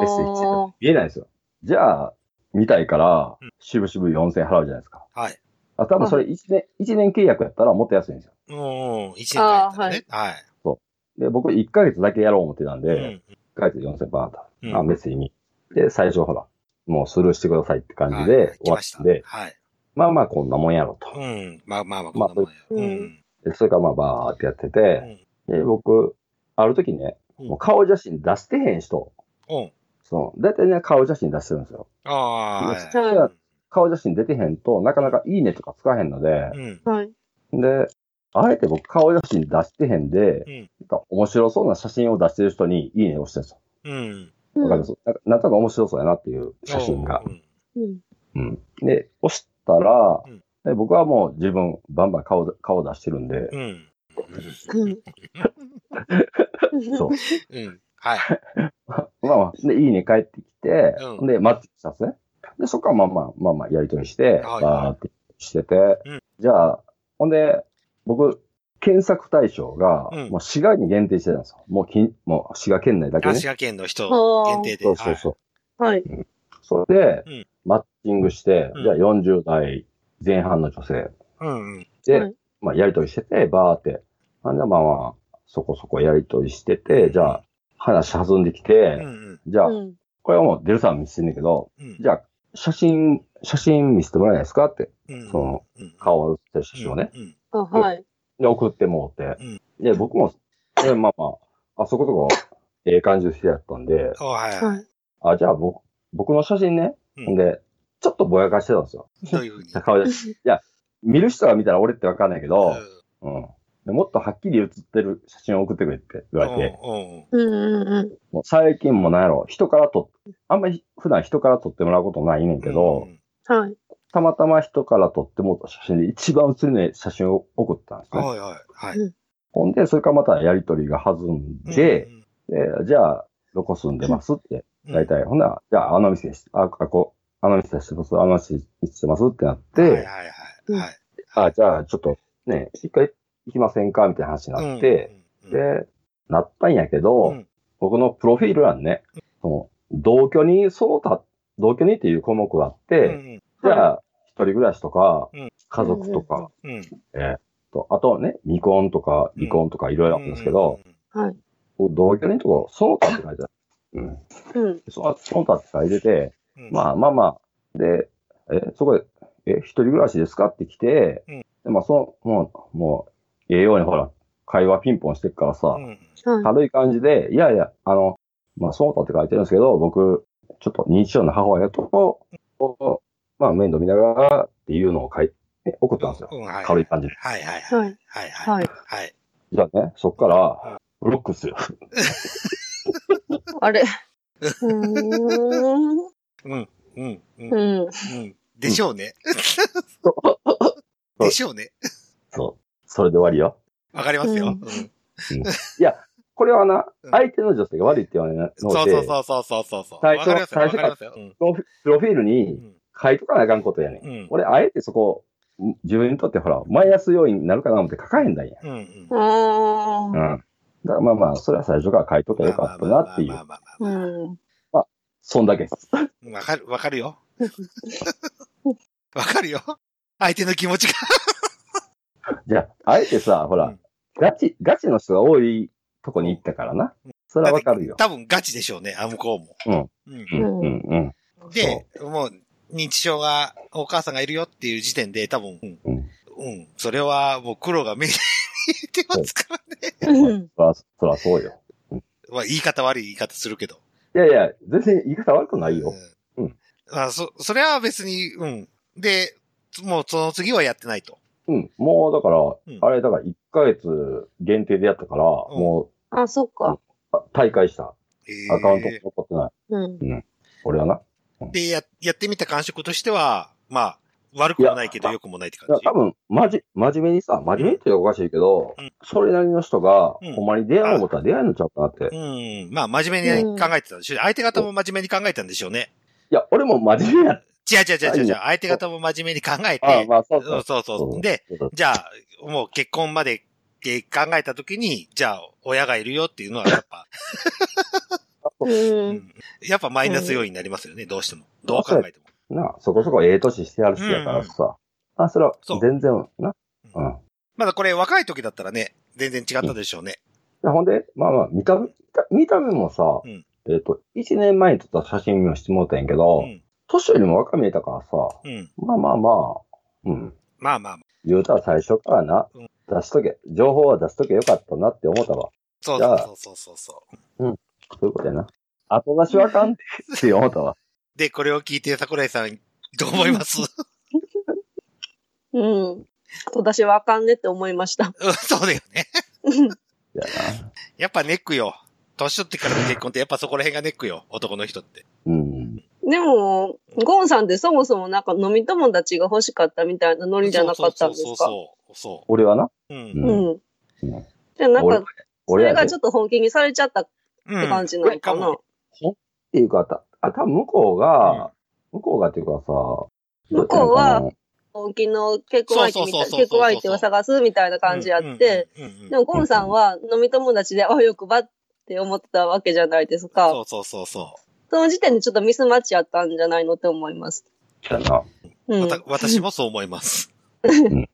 Speaker 2: メッセージして見えないんですよ。じゃあ、見たいから
Speaker 1: うん、
Speaker 2: しぶしぶ4000円払うじゃないですか。
Speaker 1: はい。
Speaker 2: あ、多分それ1年、一年契約やったらもっと安いんですよ。
Speaker 1: うん。一年間やったらね。はい。
Speaker 2: で、僕1ヶ月だけやろう思ってたんで、
Speaker 1: うん。
Speaker 2: 1ヶ月4000バーンと。
Speaker 1: うん
Speaker 2: あ、メッセージ見。で、最初ほら、もうスルーしてくださいって感じ
Speaker 1: はい
Speaker 2: で終
Speaker 1: 来ました
Speaker 2: わったんで、
Speaker 1: はい。
Speaker 2: まあまあこんなもんやろと。
Speaker 1: うん。まあまあまあ、こんなもんや。
Speaker 3: まあ
Speaker 1: うん。
Speaker 2: でそれからまあバーってやって
Speaker 1: う
Speaker 2: て、
Speaker 1: ん。
Speaker 2: で、僕、ある時ね、
Speaker 1: うん
Speaker 2: もう顔写真出してへん人、
Speaker 1: うん。
Speaker 2: その、だいたいね、顔写真出してるんですよ。
Speaker 1: ああ、
Speaker 2: 顔写真出てへんと、なかなかいいねとかつかへんので
Speaker 1: う、ん。
Speaker 3: はい。
Speaker 2: で、あえて僕顔写真出してへんで、
Speaker 1: うん。
Speaker 2: なんか面白そうな写真を出してる人にいいねをしてるんです
Speaker 1: うん。
Speaker 2: かります？なんかなんとなく面白そうやなっていう写真が。
Speaker 1: うん。
Speaker 2: で、押したら、
Speaker 1: うん
Speaker 2: で僕はもう自分バンバン顔で顔出してるんで、
Speaker 1: うん。
Speaker 3: うん。
Speaker 2: そう。
Speaker 1: うん。はい。
Speaker 2: まあまあ、で、いいね帰ってきて、
Speaker 1: うん
Speaker 2: で、マッチしたんですね。で、そこからまあまあ、まあまあ、やりとりして、
Speaker 1: はい
Speaker 2: バーってしてて、
Speaker 1: うん
Speaker 2: じゃあ、ほんで、僕、検索対象が、
Speaker 1: うん
Speaker 2: もう滋賀に限定してたんですよ。もうきん、もう滋賀県内だけね。
Speaker 1: 滋賀県の人限定で。
Speaker 2: そうそうそう。
Speaker 3: はい。
Speaker 2: それで、
Speaker 1: うん
Speaker 2: マッチングして、
Speaker 1: うん
Speaker 2: じゃあ40代前半の女性
Speaker 1: はい。うんうん。
Speaker 2: で、
Speaker 3: はい
Speaker 2: まあ、やりとりしてて、バーって。あじゃあまあまあ、そこそこやりとりしてて、じゃあ、話弾んできて、
Speaker 1: うんうん。
Speaker 2: じゃあ、
Speaker 3: うん。
Speaker 2: これはもうデルさん見せてんねんけど、
Speaker 1: うん。
Speaker 2: じゃあ、写真、写真見せてもらえないですかって、
Speaker 1: うん
Speaker 2: その、
Speaker 1: うん
Speaker 2: 顔を写ってる写真をね。
Speaker 1: うん。
Speaker 3: あ、はい。
Speaker 2: で、送ってもうて。
Speaker 1: うん
Speaker 2: で、僕も、でまあまあ、あそこそこ、ええ感じでしてやったんで、
Speaker 1: おはいは
Speaker 3: はい。
Speaker 2: あ、じゃあ僕、僕の写真ね、
Speaker 1: うん
Speaker 2: ほんで、ちょっとぼやかしてたんですよ。
Speaker 1: い。どういうふうに？
Speaker 2: 顔で。いや、見る人が見たら俺ってわかんないけど、
Speaker 1: う
Speaker 2: うん。でもっとはっきり写ってる写真を送ってくれって言われて。もう最近もなんやろ、人から撮っ、あんまり普段人から撮ってもらうことないねんけど、
Speaker 3: はい。
Speaker 2: たまたま人から撮ってもらった写真で一番写りのいい写真を送ったんですね。
Speaker 1: はいはい。はい。
Speaker 2: ほんで、それからまたやりとりが弾んで、でじゃあ、どこ住んでますって、
Speaker 1: うん、
Speaker 2: 大体、ほんなら、じゃあ、あの店です。あ、あこあの店してます、あの店してますってなって、
Speaker 1: はいはいはい。はい。
Speaker 2: あ、じゃあ、ちょっとね、一回行きませんか？みたいな話になって、
Speaker 1: うん、
Speaker 2: で、なったんやけど、
Speaker 1: うん。
Speaker 2: 僕のプロフィール欄ね、その同居にその他、同居にっていう項目があって、
Speaker 1: うん
Speaker 2: じゃあ、一人暮らしとか、
Speaker 1: うん。
Speaker 2: 家族とか、
Speaker 1: うん。
Speaker 2: えーっと、あとね、未婚とか離婚とかいろいろあるんですけど、
Speaker 3: はい。
Speaker 2: 同居人とこ、その他って書いてある。うん。
Speaker 3: うん。
Speaker 2: そのその他って書いてて、
Speaker 1: うん、
Speaker 2: まあまあまあ、で、え、そこで、え、一人暮らしですか？って来て、
Speaker 1: うん。
Speaker 2: でまあ、その、もう、もう、ええようにほら、会話ピンポンしてっからさ。軽い感じで、いやいや、あの、まあ、その他って書いてるんですけど、僕、ちょっと認知症の母親と、こうまあ、面倒見ながらっていうのを書いて、送ったんですよ。
Speaker 1: うんはい
Speaker 2: 軽い感じで。
Speaker 1: はいはいはい。
Speaker 3: はい。
Speaker 1: はい。
Speaker 2: じゃあね、そっから、ブロックっすよ。
Speaker 3: あれ。うーん。
Speaker 1: うん、うん、うん、
Speaker 3: うん。
Speaker 1: うん。でしょうね。でしょうね。
Speaker 2: そう。それで終わりよ。
Speaker 1: わかりますよ。
Speaker 3: う
Speaker 1: うんん。
Speaker 2: いや、これはな
Speaker 1: うん、
Speaker 2: 相手の女性が悪いって言われない
Speaker 1: そう
Speaker 2: ので、
Speaker 1: そうそうそうそうそうそう。
Speaker 2: 最初最初
Speaker 1: かりますよ。うん
Speaker 2: プロフィプロフィール
Speaker 1: う
Speaker 2: に
Speaker 1: ん。
Speaker 2: 書いとかなあかんことやねん。
Speaker 1: うん。
Speaker 2: 俺、あえてそこ、自分にとってほら、マイナス要因になるかな思って書かへんだんや。
Speaker 1: うん。うん。
Speaker 2: うん。だからまあまあ、それは最初から書いとけばよかったなっていう
Speaker 1: まあ。まあまあまあまあ。
Speaker 2: そんだけです。
Speaker 1: わかる、わかるよ。わかるよ。相手の気持ちが。
Speaker 2: じゃあ、あえてさ、ほら
Speaker 1: うん、
Speaker 2: ガチ、ガチの人が多いとこに行ったからな。それはわかるよ。
Speaker 1: 多分ガチでしょうね、あ、向こうも。
Speaker 2: うん。
Speaker 1: うん。
Speaker 2: うん、うん、うん。
Speaker 1: で、もう、認知症が、お母さんがいるよっていう時点で多分、うん。
Speaker 2: うん
Speaker 1: うん。それはもう黒が目に見えてますからね。
Speaker 3: うん。
Speaker 2: そら、そらそうよ。
Speaker 1: まあ言い方悪い言い方するけど。
Speaker 2: いやいや、全然言い方悪くないよ。
Speaker 1: う
Speaker 2: うんん。
Speaker 1: あ、そ、それは別に、うん。で、もうその次はやってないと。
Speaker 2: うん。もうだから、
Speaker 1: ん
Speaker 2: あれだから1ヶ月限定でやったから、も
Speaker 3: あ、そっか。
Speaker 2: 大会した。
Speaker 1: え
Speaker 2: アカウント残ってない。
Speaker 3: うん。
Speaker 2: 俺はな。
Speaker 1: で、や、やってみた感触としては、まあ、悪くもないけど良くもないって
Speaker 2: いや
Speaker 1: 感じ。
Speaker 2: 多分、まじ、真面目にさ、真面目って言うとおかしいけど、
Speaker 1: うん
Speaker 2: それなりの人が、
Speaker 1: うん
Speaker 2: ほんまに出会う思ったら出会えるんちゃうかなって。い
Speaker 1: うん。まあ、真面目に考えてたんでしょう。相手方も真面目に考えたんでしょうね。
Speaker 2: や、俺も真面目や。
Speaker 1: 違う違う違う違う。相手方も真面目に考えて、
Speaker 2: ああ、まあ、そう
Speaker 1: そ
Speaker 2: そうう。
Speaker 1: そうそう。で、
Speaker 2: そう
Speaker 1: じゃあ、もう結婚までって考えたときに、じゃあ、親がいるよっていうのはやっぱ、やっぱマイナス要因になりますよね、どうしても。どう考えても。
Speaker 2: なあ、そこそこええ年してやる人やからさ。あ、それは
Speaker 1: そう
Speaker 2: 全然、な。うん。い
Speaker 1: まだこれ若い時だったらね、全然違ったでしょうね。
Speaker 2: やほんで、まあまあ、見た目、見た見た目もさ、
Speaker 1: うん
Speaker 2: えっ、と、1年前に撮った写真見してもらったんやけ
Speaker 1: う
Speaker 2: ど、
Speaker 1: ん。
Speaker 2: 年よりも若見えたからさ、
Speaker 1: うん。
Speaker 2: まあまあまあ、うん。
Speaker 1: まあまあ、
Speaker 2: 言うたら最初からな、
Speaker 1: うん
Speaker 2: 出しとけ、情報は出しとけよかったなって思ったわ。
Speaker 1: そう
Speaker 2: じゃあ
Speaker 1: そうそうそうそう。
Speaker 2: そういうことやな。後出しはあかんってって思ったわ。
Speaker 1: で、これを聞いて桜井さん、どう思います？
Speaker 3: うん。私はあかんねって思いました。
Speaker 1: うんそうだよね。
Speaker 2: や
Speaker 1: やっぱネックよ。年取ってからの結婚ってやっぱそこら辺がネックよ。男の人って。
Speaker 3: でも、ゴンさんってそもそもなんか飲み友達が欲しかったみたいなノリじゃなかったんですか？
Speaker 1: そうそうそうそ
Speaker 2: 俺はな？
Speaker 1: う。うん。
Speaker 2: う
Speaker 3: うん。
Speaker 2: うん
Speaker 3: じゃあなん
Speaker 2: 俺
Speaker 3: か、そ。れがちょっと本気にされちゃったって
Speaker 1: うん
Speaker 3: 感じなのかな？
Speaker 2: っていうか、たあ、多分向こうが、向こうがっていうかさ、
Speaker 3: 向こうは本気の結婚相手みたい結婚相手を探すみたいな感じやって、、
Speaker 1: うんうんうんうん
Speaker 3: でもゴンさんは飲み友達で、あ、よくばって思ってたわけじゃないですか。
Speaker 1: そうそうそうそ
Speaker 3: その時点でちょっとミスマッチやったんじゃないのって思います。
Speaker 2: やな。
Speaker 1: う。
Speaker 3: うん
Speaker 1: わ。た私もそう思います。
Speaker 2: ね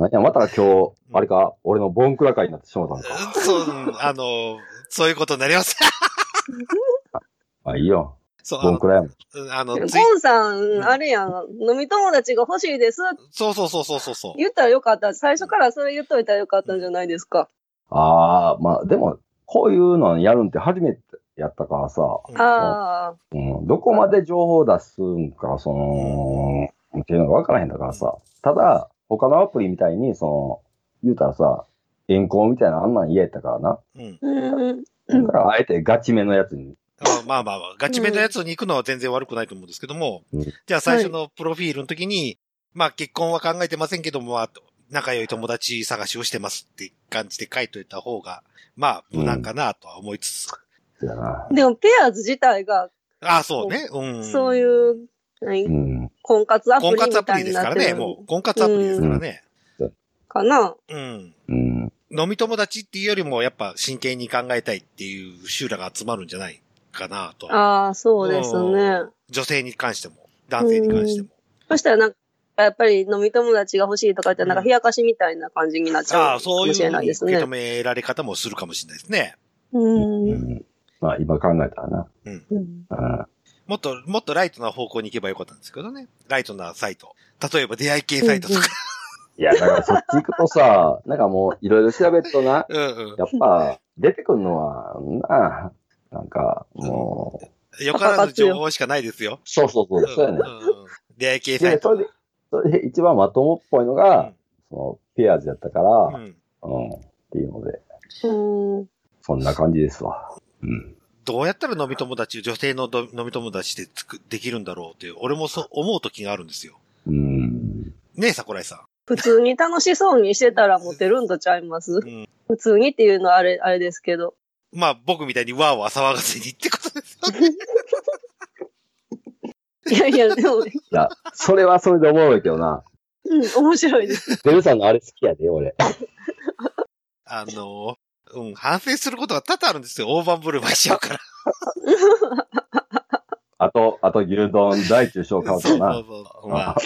Speaker 2: いや、また今日、あれか、俺のボンクラ会になってしまったのか。
Speaker 1: そう、あの、そういうことになります。
Speaker 2: あ、いいよ。
Speaker 1: そう、
Speaker 2: ボンク、ラやもん。
Speaker 1: あの、
Speaker 3: ゴンさん、あれやん、飲み友達が欲しいです
Speaker 1: そうそうそうそうそう。
Speaker 3: 言ったらよかった。最初からそれ言っといたらよかったんじゃないですか。
Speaker 2: ああ、まあ、でも、こういうのやるんって初めてやったからさ、
Speaker 3: ああ。
Speaker 2: うん、どこまで情報を出すんか、その、っていうのが分からへんだからさ。ただ、他のアプリみたいに、その、言うたらさ、遠行みたいなあんなん嫌やったからな。
Speaker 1: うん。
Speaker 3: うん。
Speaker 2: だから、あえてガチめのやつに。
Speaker 1: あまあまあまあ、ガチめのやつに行くのは全然悪くないと思うんですけども、
Speaker 2: うん
Speaker 1: じゃあ最初のプロフィールの時に、まあ結婚は考えてませんけども、まあ、仲良い友達探しをしてますって感じで書いといた方が、まあ、無難かなとは思いつつ。
Speaker 2: そうやな。
Speaker 3: でも、ペアーズ自体が、
Speaker 1: ああ、そうね。うん。
Speaker 3: そういう、何
Speaker 2: うん。
Speaker 3: 婚活アプリ
Speaker 1: 婚
Speaker 3: みたいに
Speaker 1: 活アプリですからね、もう。婚活アプリですからね。
Speaker 3: かな。
Speaker 1: うん。
Speaker 2: うん。
Speaker 1: 飲み友達っていうよりも、やっぱ真剣に考えたいっていう集落が集まるんじゃないかなとは。
Speaker 3: ああ、そうですね。
Speaker 1: 女性に関しても、男性に関しても。
Speaker 3: そしたらなんか、やっぱり飲み友達が欲しいとかって、なんか冷やかしみたいな感じになっち
Speaker 1: ああ、
Speaker 3: ゃうか
Speaker 1: そういう
Speaker 3: もしれないですね。
Speaker 1: け止められ方もするかもしれないですね。
Speaker 3: う。
Speaker 2: うんん。まあ、今考えたらな。
Speaker 3: うん
Speaker 2: うん。
Speaker 1: もっと、もっとライトな方向に行けばよかったんですけどね。ライトなサイト。例えば出会い系サイトとか。
Speaker 2: いや、だからそっち行くとさ、なんかもう、いろいろ調べるとな、
Speaker 1: うんうん。
Speaker 2: やっぱ、出てくるのは、なあ、なんか、もう、
Speaker 1: よからぬ情報しかないですよ。
Speaker 2: そうそうそう、そうやね
Speaker 1: ん。ん出会い系サ
Speaker 2: で、
Speaker 1: イト。
Speaker 2: それで、それで一番まともっぽいのが、その、ペアーズやったから、
Speaker 1: うん。
Speaker 2: うん、っていうので、
Speaker 3: うん。
Speaker 2: そんな感じですわ。うん。
Speaker 1: どうやったら飲み友達、女性のど飲み友達でつく、できるんだろうって、俺もそう思う時があるんですよ。
Speaker 2: うん。
Speaker 1: ねえ、桜井さ
Speaker 3: 普通に楽しそうにしてたらモテるんとちゃいます？
Speaker 1: ん。うん。
Speaker 3: 普通にっていうのはあれ、あれですけど。
Speaker 1: まあ、僕みたいにわーわー騒がずにってことですよね。
Speaker 3: いやいや、でも、
Speaker 2: いや、それはそれでおもろいけどな。
Speaker 3: うん、面白いです。
Speaker 2: ベルさんのあれ好きやで、俺。
Speaker 1: あの、うん、反省することが多々あるんですよ。大盤振る舞いしちゃうから。
Speaker 2: あと、あと牛丼大中小買うとな。
Speaker 1: そうそうそう。まあ、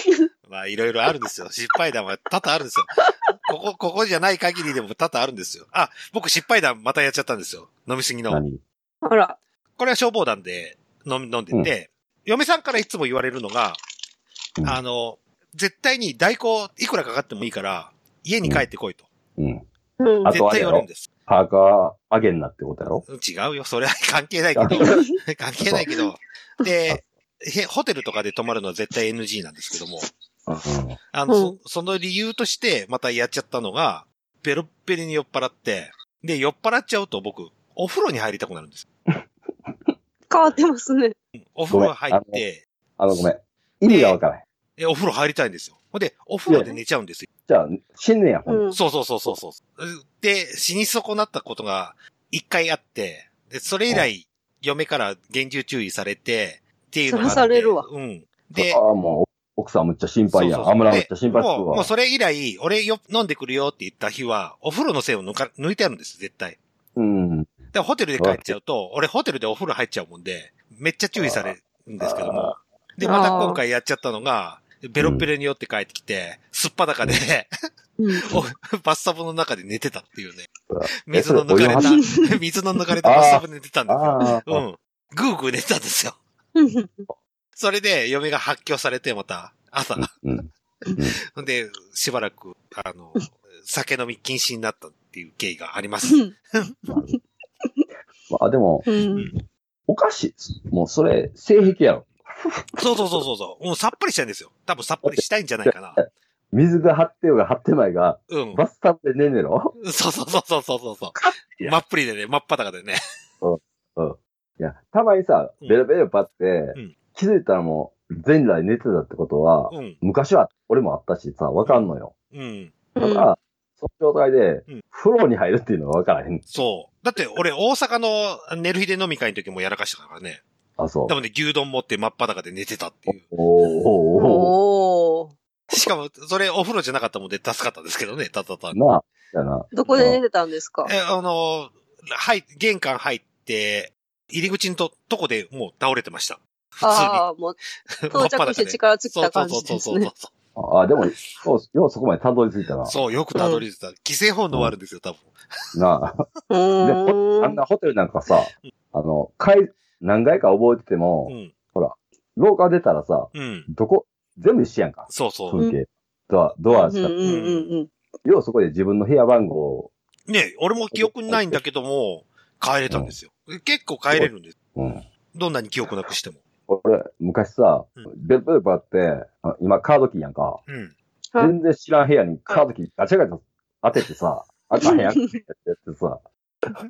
Speaker 1: まあ、いろいろあるんですよ。失敗談は多々あるんですよ。ここ、ここじゃない限りでも多々あるんですよ。あ、僕失敗談またやっちゃったんですよ。飲みすぎの。
Speaker 2: 何？
Speaker 3: あら。
Speaker 1: これは消防団で飲み飲んでて、嫁さんからいつも言われるのが、
Speaker 2: うん
Speaker 1: あの、絶対に代行いくらかかってもいいから、家に帰ってこいと。
Speaker 2: うん。
Speaker 3: うん
Speaker 1: 絶対言われるんです。
Speaker 2: パーカーあげんなってことやろ？
Speaker 1: 違うよ。それは 関係ないけど。関係ないけど。で、へホテルとかで泊まるのは絶対 NG なんですけども。
Speaker 2: うん。
Speaker 1: あの、
Speaker 3: うん
Speaker 1: そその理由として、またやっちゃったのが、ベロッベリに酔っ払って、で、酔っ払っちゃうと僕、お風呂に入りたくなるんです。
Speaker 3: 変わってますね。
Speaker 1: お風呂入って、
Speaker 2: あの、ごめん。意味がわからない。
Speaker 1: えお風呂入りたいんですよ。ほんで、お風呂で寝ちゃうんですよ。
Speaker 2: じゃあ、死んねや、ほんと
Speaker 3: うん。
Speaker 1: そうそうそうそうそう。で、死に損なったことが一回あって、で、それ以来、嫁から厳重注意されて、っていうのがあって。
Speaker 3: そらされるわ
Speaker 1: うん。で、
Speaker 2: ああ、もう、奥さんむっちゃ心配やん。
Speaker 1: そうそうそう
Speaker 2: あむらむっちゃ心配する
Speaker 1: もう、もう
Speaker 2: わ。
Speaker 1: それ以来、俺よ、飲んでくるよって言った日は、お風呂の線を抜か、抜いてあるんです、絶対。
Speaker 2: うん。
Speaker 1: で、ホテルで帰っちゃうと、俺ホテルでお風呂入っちゃうもんで、めっちゃ注意されるんですけども。で、また今回やっちゃったのが、ベロッベロに酔って帰ってきて、すっぱだかで、
Speaker 3: うん
Speaker 1: おバスタブの中で寝てたっていうね。
Speaker 2: え
Speaker 1: 水の抜かれた、水の抜かれたバスタブで寝てたんですよ。うん。ぐーぐー寝てたんですよ。それで、嫁が発狂されて、また、朝。
Speaker 2: ん
Speaker 1: で、しばらく、あの、酒飲み禁止になったっていう経緯があります。
Speaker 2: まあでも、
Speaker 3: うん
Speaker 2: おかしい。もうそれ、性癖やろ。
Speaker 1: そうそうそうそうそう。もうさっぱりしたいんですよ。多分さっぱりしたいんじゃないかな。
Speaker 2: 水が張ってようが張ってまいが、
Speaker 1: うん。
Speaker 2: バスタブで寝んねろ？
Speaker 1: そうそうそうそうそうそう。真っぷりでね、真っ裸でね。
Speaker 2: いや、たまにさ、
Speaker 1: うん
Speaker 2: ベロベロパって、
Speaker 1: うん
Speaker 2: 気づいたらもう、全裸で寝てたってことは、
Speaker 1: うん。
Speaker 2: 昔は俺もあったしさ、わかんのよ。
Speaker 1: うん。
Speaker 2: ただ、その状態で
Speaker 1: うん、
Speaker 2: 風呂に入るっていうのがわからへん。
Speaker 1: そう。だって俺大阪の寝る日で飲み会の時もやらかしたからね。
Speaker 2: あ、そう
Speaker 1: 多。分ね、牛丼持って真っ裸で寝てたっていう。
Speaker 2: おーお。
Speaker 1: しかも、それお風呂じゃなかったもんで助かったんですけどね、ただただ
Speaker 2: ー。なあ、やな。
Speaker 3: どこで寝てたんですか？
Speaker 1: え、あの、はい、玄関入って、入り口のと、とこでもう倒れてました。普通に。
Speaker 3: ああ、もう到着して力尽きた感じ
Speaker 1: そう
Speaker 3: ですね
Speaker 1: そうそう。そう。
Speaker 2: あ、でも、よう、ようそこまでたどり着いたな。
Speaker 1: そう、よくたどり着いた。規制本能はあるんですよ、多分。
Speaker 2: なあ。
Speaker 3: う
Speaker 2: で
Speaker 3: ーん。
Speaker 2: あんなホテルなんかさ、あの、階、何回か覚えてても、
Speaker 1: うん。
Speaker 2: 廊下出たらさ、
Speaker 1: うん。
Speaker 2: どこ、全部一緒やんか。
Speaker 1: そうそう。
Speaker 2: 風景。ドア、ドアしか、
Speaker 3: うんうんうんうん。
Speaker 2: ようそこで自分の部屋番号を、
Speaker 1: ね俺も記憶にないんだけども、帰れたんですよ。結構帰れるんです。
Speaker 2: うん。
Speaker 1: どんなに記憶なくしても。
Speaker 2: 俺、昔さ
Speaker 1: うん、
Speaker 2: ベルベルパって、あ今カードキーやんか。
Speaker 1: うん。
Speaker 3: はい
Speaker 2: 全然知らん部屋にカードキーガチャガチャ当ててさ、あかんやんってやってさ、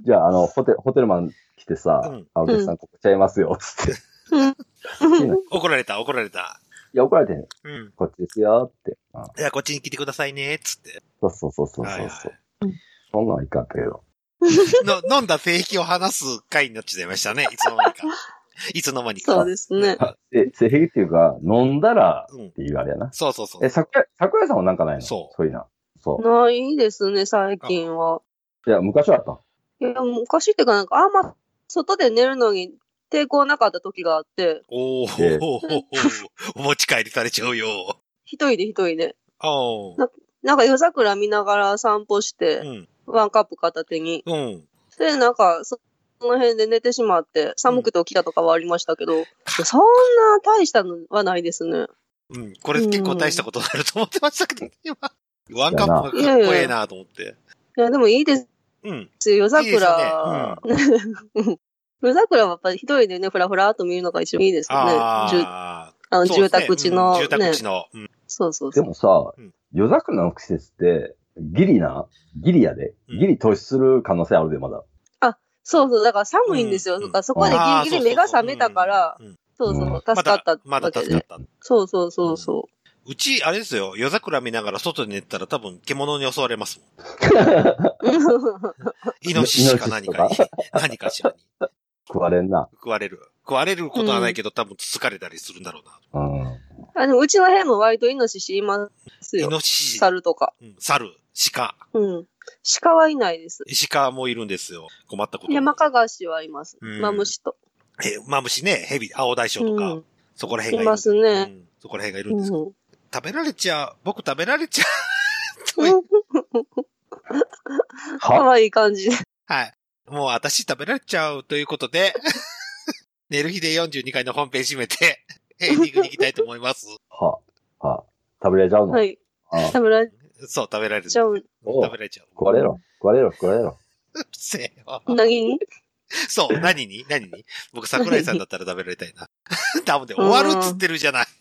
Speaker 2: じゃあ、あの、ホテル、ホテルマン来てさ、
Speaker 1: うん
Speaker 2: あお客さんここちゃいますよ、つって。
Speaker 1: 怒られた、怒られた。
Speaker 2: いや、怒られてん。
Speaker 1: うん。
Speaker 2: こっちですよ、って。うん
Speaker 1: いや、こっちに来てくださいね、つって。
Speaker 2: そうそうそうそうそう。
Speaker 1: はいはい
Speaker 2: そんなんはいかんけど。
Speaker 1: の、飲んだ性癖を話す回になっちゃいましたね。いつの間にか。いつの間にか。
Speaker 3: そうですね。
Speaker 2: え、性癖っていうか、飲んだら
Speaker 1: うん
Speaker 2: っていうあれやな。
Speaker 1: そうそうそう
Speaker 2: え、。桜、桜井さんはなんかないの？
Speaker 1: そう
Speaker 2: そういうな。そう。
Speaker 3: ないですね、最近は。
Speaker 2: いや、昔はあった。
Speaker 3: いや、昔っていうかなんか、あんま、外で寝るのに抵抗なかった時があって、
Speaker 1: お
Speaker 2: え
Speaker 1: ー、お持ち帰りされちゃうよ。
Speaker 3: 一人で一人で。
Speaker 1: おー。
Speaker 3: なんか夜桜見ながら散歩し
Speaker 1: う
Speaker 3: て、
Speaker 1: ん。
Speaker 3: ワンカップ片手に。
Speaker 1: うん。
Speaker 3: で、なんか、そその辺で寝てしまって、寒くて起きたとかはありましたけど、そんな大したのはないですね。
Speaker 1: うん。これ結構大したことになると思ってましたけど、今。ワンカップがかっこええなと思って。
Speaker 3: いや、でもいいです
Speaker 1: うん。
Speaker 3: よ、夜
Speaker 1: いいです
Speaker 3: 桜。夜 桜はやっぱり一人でね、ふらふらっと見るのが一番いいですよね。
Speaker 1: あ
Speaker 3: あの住宅地の、
Speaker 1: うん住宅
Speaker 3: ね。
Speaker 1: 地の。うん
Speaker 3: そうそうそう。
Speaker 2: でもさ
Speaker 1: うん、
Speaker 2: 夜桜の季節って、ギリな、ギリやで。
Speaker 1: うん
Speaker 2: ギリ突出する可能性あるで、まだ。
Speaker 3: そうそう、だから寒いんですよ。
Speaker 1: うん
Speaker 3: だからそこでギリギリ目が覚めたから、
Speaker 1: うん
Speaker 3: そうそう、
Speaker 2: うん
Speaker 3: 助かった
Speaker 1: まだ。助かった。
Speaker 3: そうそうそうそう
Speaker 1: ち、あれですよ、夜桜見ながら外で寝てたら多分獣に襲われますもん。イノシシか何かに。何かしらに。
Speaker 2: 食われんな。
Speaker 1: 食われる。食われることはないけど、多分つつかれたりするんだろうな。
Speaker 2: うん。
Speaker 3: あでもうちの部屋も割とイノシシいます
Speaker 1: イ
Speaker 3: よ。
Speaker 1: ノシシ、
Speaker 3: 猿とか。
Speaker 1: うん猿、鹿、
Speaker 3: うん。鹿はいないです。
Speaker 1: 鹿もいるんですよ。困ったこと。
Speaker 3: 山かがしはいます。
Speaker 1: うん
Speaker 3: マムシと。
Speaker 1: え、マムシね、ヘビ、青大将とか、
Speaker 3: うん
Speaker 1: そこら辺がいる。
Speaker 3: いますね
Speaker 1: うんそこら辺がいるんですけど、
Speaker 3: うん
Speaker 1: 食べられちゃう。僕食べられちゃう。
Speaker 3: か
Speaker 2: は
Speaker 3: わいい感じで。
Speaker 1: はい。もう私食べられちゃうということで、寝る日で42回の本編閉めて、エンディングに行きたいと思います。
Speaker 2: はは食べれちゃうの？
Speaker 3: はい。
Speaker 2: あ
Speaker 3: 食べられ
Speaker 1: そう、食べられる。
Speaker 3: ちゃう。
Speaker 2: お
Speaker 1: 食べられちゃう。
Speaker 2: 食われろ。食われろ、食われろ。
Speaker 1: うっせえよ。
Speaker 3: 何に
Speaker 1: そう、何に？何に？僕、桜井さんだったら食べられたいな。多分で、終わるっつってるじゃない。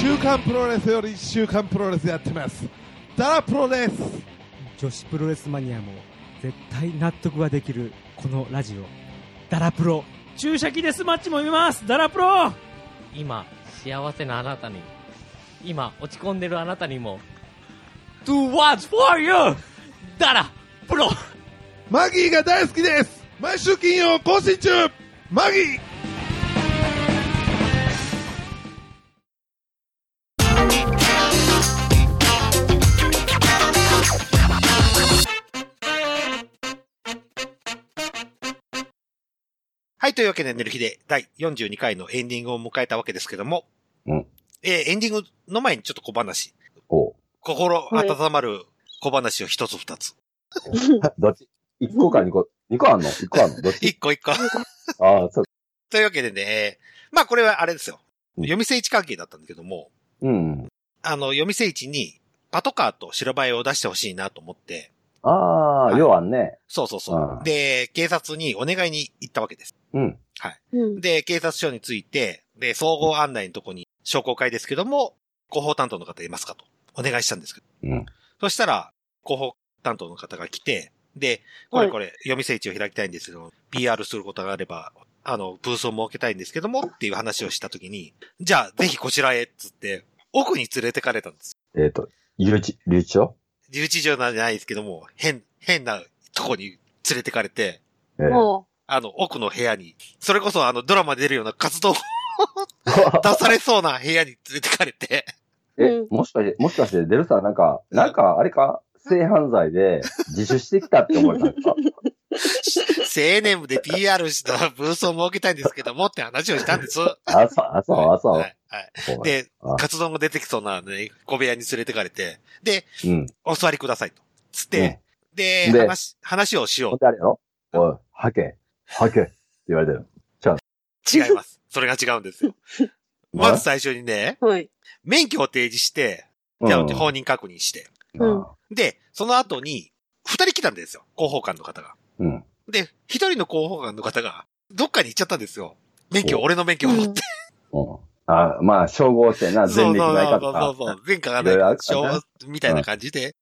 Speaker 10: 週刊プロレスより週刊プロレスやってます。ダラプロです。
Speaker 11: 女子プロレスマニアも絶対納得ができるこのラジオダラプロ
Speaker 6: 注射器デスマッチも見ます。ダラプロ。
Speaker 12: 今、幸せなあなたに、今、落ち込んでるあなたにも、Do what's for you! ダラプロ。
Speaker 10: マギーが大好きです。毎週金曜更新中。マギー
Speaker 1: はい、というわけで、寝る日で第42回のエンディングを迎えたわけですけども、
Speaker 2: うん。
Speaker 1: えーエンディングの前にちょっと小話。
Speaker 2: おう
Speaker 1: 心温まる小話を一つ二つ。
Speaker 2: どっち？一個か二個、二個あんの？一個あんの？どっち？
Speaker 1: 一個一個。
Speaker 2: ああ、そう。
Speaker 1: というわけでね、まあこれはあれですよ。読み聖地関係だったんだけども、
Speaker 2: うん。
Speaker 1: あの、読み聖地にパトカーと白バイを出してほしいなと思って、
Speaker 2: ああ、要はね。
Speaker 1: そうそうそう。で、警察にお願いに行ったわけです。
Speaker 2: うん。
Speaker 1: はい。で、警察署に着いて、で、総合案内のとこに商工会ですけども、広報担当の方いますかとお願いしたんですけど。
Speaker 2: うん。
Speaker 1: そしたら、広報担当の方が来て、で、これこれ、読み聖地を開きたいんですけど、PR することがあれば、あの、ブースを設けたいんですけども、っていう話をしたときに、じゃあ、ぜひこちらへ、つって、奥に連れてかれたんです。
Speaker 2: えっ、と、留置、留置所
Speaker 1: 留置場なんじゃないですけども、変、変なとこに連れてかれて、
Speaker 2: ええ
Speaker 3: も
Speaker 1: あの、奥の部屋に、それこそあの、ドラマで出るような活動を 出されそうな部屋に連れてかれて、
Speaker 2: え、もしかして、もしかして、デルさんなんか、なんか、あれか、性犯罪で自首してきたって思われたんですか？
Speaker 1: 青年部で PR したブースを設けたいんですけどもって話をしたんです。
Speaker 2: あ、そう、あ、そう、あ、そう。
Speaker 1: はい。で、活動が出てきそうなね、小部屋に連れてかれて、で、
Speaker 2: うん。
Speaker 1: お座りくださいと。つって、で、
Speaker 2: で
Speaker 1: 話、話をしよ
Speaker 2: ほんであれやろ？おい、はけ、はけ、って言われてる。
Speaker 1: 違います。それが違うんですよ。まず最初にね、免許を提示して、じゃあ
Speaker 2: うん
Speaker 1: 本人確認して。
Speaker 2: うん。
Speaker 1: で、その後に、二人来たんですよ。広報官の方が。
Speaker 2: うん。
Speaker 1: で、一人の広報官の方が、どっかに行っちゃったんですよ。免許、俺の免許を持って。
Speaker 2: うん。あ、まあ、照合してな、前歴ないかとか。
Speaker 1: そうそうそうそう。前科がない、
Speaker 2: るからね
Speaker 1: 証みたいな感じで、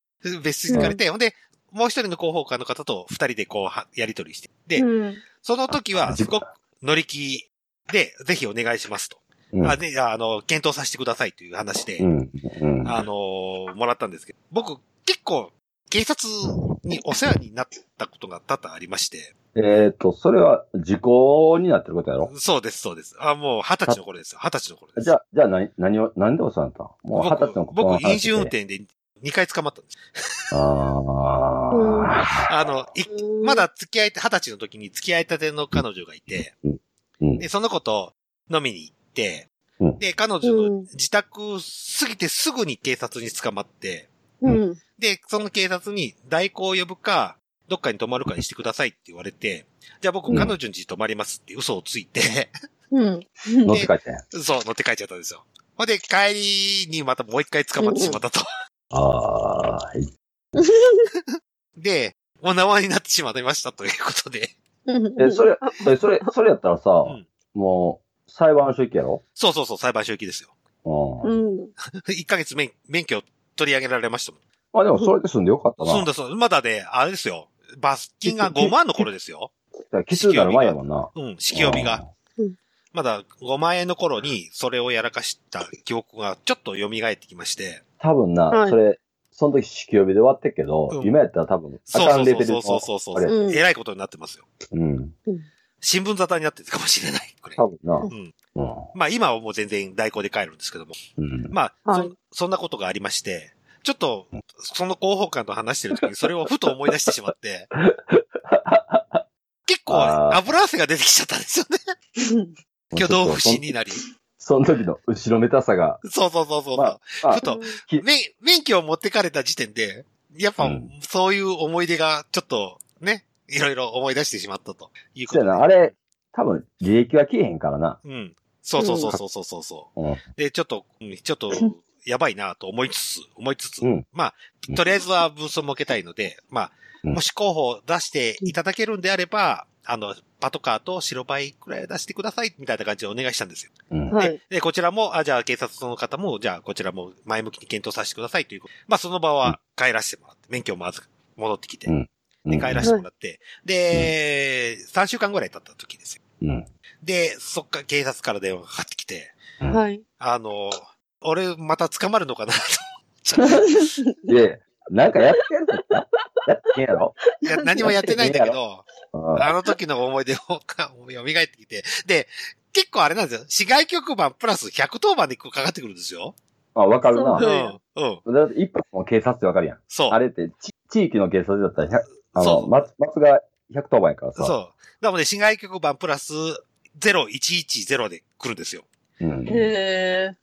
Speaker 1: 別室に行かれて、ほんで、もう一人の広報官の方と二人でこうは、やりとりして。で、
Speaker 3: うん
Speaker 1: その時は、すごく乗り気で、ぜひお願いしますと。
Speaker 2: うん
Speaker 1: あで、あの、検討させてくださいという話で、
Speaker 2: うん。うん。
Speaker 1: あのーもらったんですけど、僕、結構、警察にお世話になったことが多々ありまして、
Speaker 2: えっ、と、それは時効になってることやろ？
Speaker 1: そうです、そうです。あ、もう二十歳の頃ですよ。二十歳の頃です。
Speaker 2: じゃあ、じゃあ何、何を、何でお世話になったの？もう二十歳の頃の
Speaker 1: 僕、
Speaker 2: 話
Speaker 1: 飲酒運転で2回捕まったんです。
Speaker 2: ああ。
Speaker 1: あの、いまだ付き合い、二十歳の時に付き合いたての彼女がいて、
Speaker 2: うん。
Speaker 1: で、その子と飲みに行って、
Speaker 2: うん
Speaker 1: で、彼女の自宅過ぎてすぐに警察に捕まって、
Speaker 3: うん。
Speaker 1: で、その警察に代行を呼ぶか、どっかに泊まるかにしてくださいって言われて、じゃあ僕
Speaker 2: うん
Speaker 1: 彼女に泊まりますって嘘をついて、
Speaker 3: うん。
Speaker 2: 乗って帰った。
Speaker 1: そう、乗って帰っちゃったんですよ。ほんで、帰りにまたもう一回捕まってしまったと。
Speaker 2: ああ、はい。
Speaker 1: で、お縄になってしまいましたということで。
Speaker 2: え、それ、えそれ、それやったらさ、もう、裁判所行けやろ？
Speaker 1: そうそうそう、裁判所行きですよ。
Speaker 2: うん。
Speaker 3: うん。
Speaker 1: 1ヶ月免免許取り上げられましたもん。
Speaker 2: まあでも、それで済んでよかったな。
Speaker 1: そうだそう。まだね、あれですよ。罰金が5万の頃ですよ。
Speaker 2: だから奇数になる前やもんな。
Speaker 1: うん、式読みが。まだ5万円の頃にそれをやらかした記憶がちょっと蘇ってきまして。
Speaker 2: 多分な、
Speaker 1: はい
Speaker 2: それ、その時式呼びで終わってっけど、
Speaker 1: うん
Speaker 2: 今やったら多分、あ
Speaker 1: そうそう
Speaker 2: かんレベルの
Speaker 1: そうそうそうそう
Speaker 2: あれ
Speaker 1: そう。えらいことになってますよ。
Speaker 2: うん。
Speaker 1: 新聞沙汰になってるかもしれない。これ。
Speaker 2: 多分な。
Speaker 1: うん。
Speaker 2: うん。
Speaker 1: まあ今はもう全然代行で帰るんですけども。
Speaker 2: うん。
Speaker 1: まあ、そ、そんなことがありまして、ちょっと、その広報官と話してる時にそれをふと思い出してしまって、結構油汗が出てきちゃったんですよね。挙動不審になり。
Speaker 2: その時の後ろめたさが、
Speaker 1: そうそうそうそう。
Speaker 2: まあ
Speaker 1: ふと、免、免許を持ってかれた時点で、やっぱ、そういう思い出がちょっとね、いろいろ思い出してしまったということで。
Speaker 2: そうやな、あれ、多分、履歴は消えへんからな。
Speaker 1: うん。そうそうそうそうそうそうそう。
Speaker 2: うん。
Speaker 1: で、ちょっと、うんちょっと、やばいなと思いつつ、思いつつ、
Speaker 2: うん
Speaker 1: まあ、とりあえずはブースを設けたいので、まあ、
Speaker 2: うん
Speaker 1: もし候補を出していただけるんであれば、あの、パトカーと白バイくらい出してください、みたいな感じでお願いしたんですよ。
Speaker 2: うん。
Speaker 3: はい。
Speaker 1: で、こちらも、あ、じゃあ警察の方も、じゃあこちらも前向きに検討させてくださいという。まあ、その場は帰らせてもらって、免許もまず戻ってきて、
Speaker 2: うん
Speaker 1: で、帰らせてもらって、で、3週間ぐらい経った時ですよ。
Speaker 2: うん。
Speaker 1: で、そっか、警察から電話がかかってきて、
Speaker 3: はい。
Speaker 1: あの、俺また捕まるのかな
Speaker 2: いや、なんかやってんのか？やってんやろ？
Speaker 1: いや、何もやってないんだけど、
Speaker 2: うん
Speaker 1: あの時の思い出をか蘇ってきて、で、結構あれなんですよ。市外局番プラス110番でかかってくるんですよ。
Speaker 2: あ、わかるな。
Speaker 1: うん。うん。
Speaker 2: だって一発も警察ってわかるやん。
Speaker 1: そう。
Speaker 2: あれって、ち地域の警察だったら100、あの、
Speaker 1: そう
Speaker 2: 松、松が110番やからさ。
Speaker 1: そう。なので、市外局番プラス0110で来るんですよ。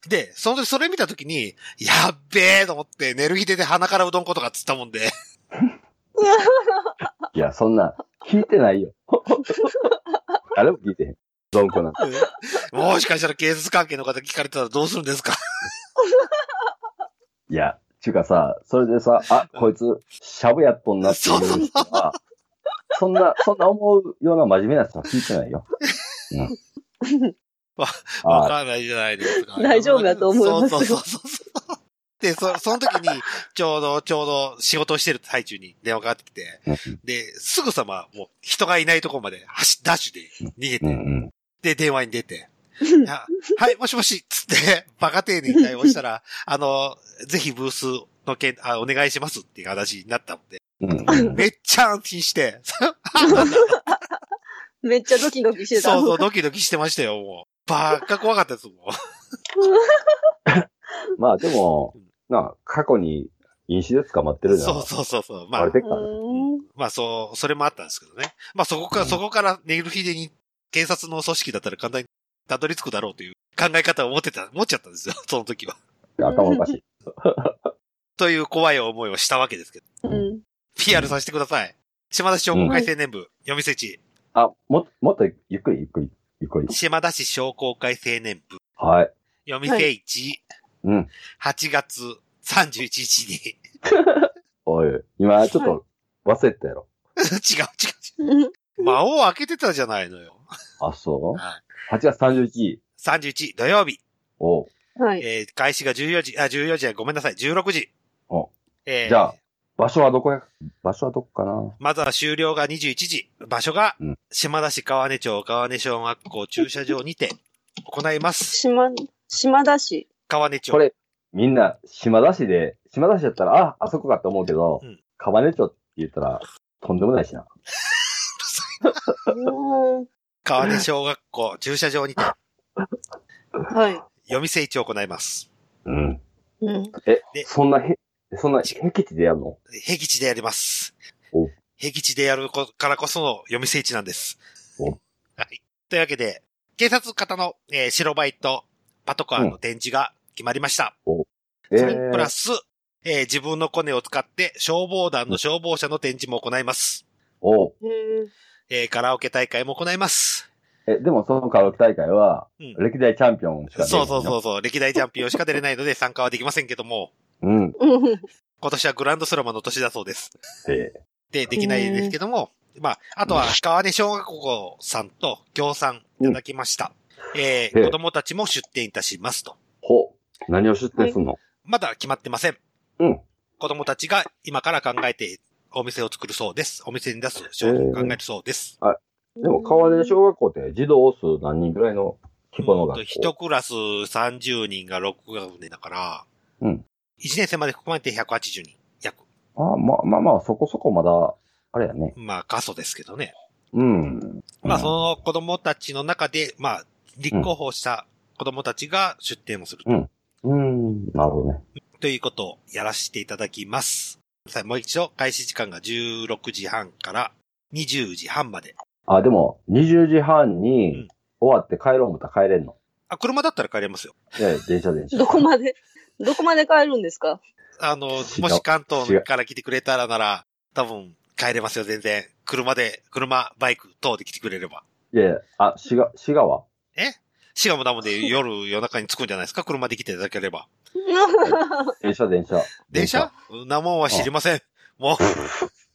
Speaker 1: で、その時それ見た時に、やっべえと思って、寝る日でで鼻からうどん粉とかつったもんで、
Speaker 2: いや、そんな、聞いてないよ。誰も聞いてへん。どんこなんて。
Speaker 1: もしかしたら警察関係の方聞かれたらどうするんですか？
Speaker 2: いや、ちゅうかさ、それでさ、あ、こいつ、しゃぶやっとんなっていう人は、そんな、そんな思うような真面目な人は聞いてないよ。うん。
Speaker 1: わ
Speaker 2: あ
Speaker 1: かんないじゃないですか。
Speaker 3: 大丈夫だと思いますよ
Speaker 1: そうそうそうそう。で、そ、その時に、ちょうど、ちょうど仕事をしてる最中に電話かかってきて、で、すぐさま、もう人がいないところまで走、ダッシュで逃げて。で、電話に出て、はい、もしもし、つって、バカ丁寧に対応したら、あの、ぜひブースの件、あ、お願いしますっていう話になったので、
Speaker 2: うん。
Speaker 1: めっちゃ安心して、
Speaker 3: めっちゃドキドキしてた。
Speaker 1: そうそう、ドキドキしてましたよ、もう。ばっか怖かったですもん。
Speaker 2: まあでも、な、過去に飲酒で捕まってるじゃん。
Speaker 1: そうそうそうそう。まあ
Speaker 2: バレ、てっか。
Speaker 1: まあそう、それもあったんですけどね。まあそこから、そこからネイルヒデに警察の組織だったら簡単にたどり着くだろうという考え方を持ってた、持っちゃったんですよ、その時は。
Speaker 2: 頭おかしい。
Speaker 1: という怖い思いをしたわけですけど。
Speaker 3: うん。
Speaker 1: PR させてください。島田市商工会青年部、読みせち。
Speaker 2: あ、も、もっとゆっくりゆっくり、ゆっくり。
Speaker 1: 島田市商工会青年部、
Speaker 2: はい。
Speaker 1: 読みせ市、
Speaker 2: うん。
Speaker 1: 8月31日に。
Speaker 2: おい、今ちょっと忘れてたやろ。
Speaker 1: 違う違う違う。間を開けてたじゃないのよ。
Speaker 2: あ、そう？
Speaker 1: はい
Speaker 2: ?8 月31日。
Speaker 1: 31土曜日。
Speaker 2: おう
Speaker 3: はい。
Speaker 1: えー開始が14時、あ、14時はごめんなさい、16時。
Speaker 2: お
Speaker 1: えー
Speaker 2: じゃあ、場所はどこや、場所はどこかな？
Speaker 1: まずは終了が21時。場所が
Speaker 2: うん、
Speaker 1: 島田市川根町川根小学校駐車場にて行います。
Speaker 3: 島、島田市。
Speaker 1: 川根町。
Speaker 2: これ、みんな、島田市で、島田市だったら、あ、あそこかって思うけど、
Speaker 1: うん
Speaker 2: 川根町って言ったら、とんでもないしな。
Speaker 3: うん
Speaker 1: 川根小学校駐車場にて
Speaker 3: はい。
Speaker 1: 読み整地を行います。
Speaker 2: うん。
Speaker 3: うん。
Speaker 2: え
Speaker 1: で、
Speaker 2: そんなへ、そんな、僻地でやるの？
Speaker 1: 僻地でやります
Speaker 2: お。
Speaker 1: 僻地でやるこからこその読み整地なんです。
Speaker 2: お
Speaker 1: はい。というわけで、警察方の、えー白バイとパトカーの展示が決まりました。
Speaker 2: え
Speaker 1: それプラ
Speaker 2: ー、
Speaker 1: ス、えー自分のコネを使って消防団の消防車の展示も行います。
Speaker 2: お
Speaker 1: えーカラオケ大会も行います。
Speaker 2: え、でもそのカラオケ大会は、
Speaker 1: うん
Speaker 2: 歴代チャンピオンしか出
Speaker 1: そう
Speaker 2: ないの？
Speaker 1: そうそうそう。歴代チャンピオンしか出れないので参加はできませんけども、
Speaker 2: うん。
Speaker 3: うん。
Speaker 1: 今年はグランドスラムの年だそうです。
Speaker 2: え
Speaker 1: で、できないですけども、まあ、あとは川根小学校さんと協賛いただきました。えー
Speaker 2: ええ
Speaker 1: 子供たちも出店いたしますと。
Speaker 2: ほう。何を出店すんの、
Speaker 1: まだ決まってません。
Speaker 2: うん。
Speaker 1: 子供たちが今から考えてお店を作るそうです。お店に出す商品を考えるそうです。
Speaker 2: でも、川根小学校って児童数何人ぐらいの規模の学校？
Speaker 1: 一クラス30人が6学年だから、
Speaker 2: うん。
Speaker 1: 1年生まで含めて180人。約。
Speaker 2: あまあまあまあ、そこそこまだ、あれやね。
Speaker 1: まあ、過疎ですけどね。
Speaker 2: うん。
Speaker 1: まあ、
Speaker 2: うん
Speaker 1: その子供たちの中で、まあ、立候補した子供たちが出店をすると。
Speaker 2: うん。うん、なるほどね。
Speaker 1: ということをやらせていただきます。さあもう一度、開始時間が16時半から20時半まで。
Speaker 2: あ、でも、20時半
Speaker 1: うん
Speaker 2: に終わって帰ろう思ったら帰れんの。
Speaker 1: あ、車だったら帰れますよ。
Speaker 2: いやいや電車電車。
Speaker 3: どこまで、どこまで帰るんですか？
Speaker 1: あの、もし関東から来てくれたらなら、多分帰れますよ、全然。車で、車、バイク等で来てくれれば。
Speaker 2: いやいや、あ、滋賀、滋賀は？
Speaker 1: え？しかもなので夜夜中に着くんじゃないですか？車で来ていただければ。
Speaker 2: 電車、電車。
Speaker 1: 電車？そんなもんは知りません。も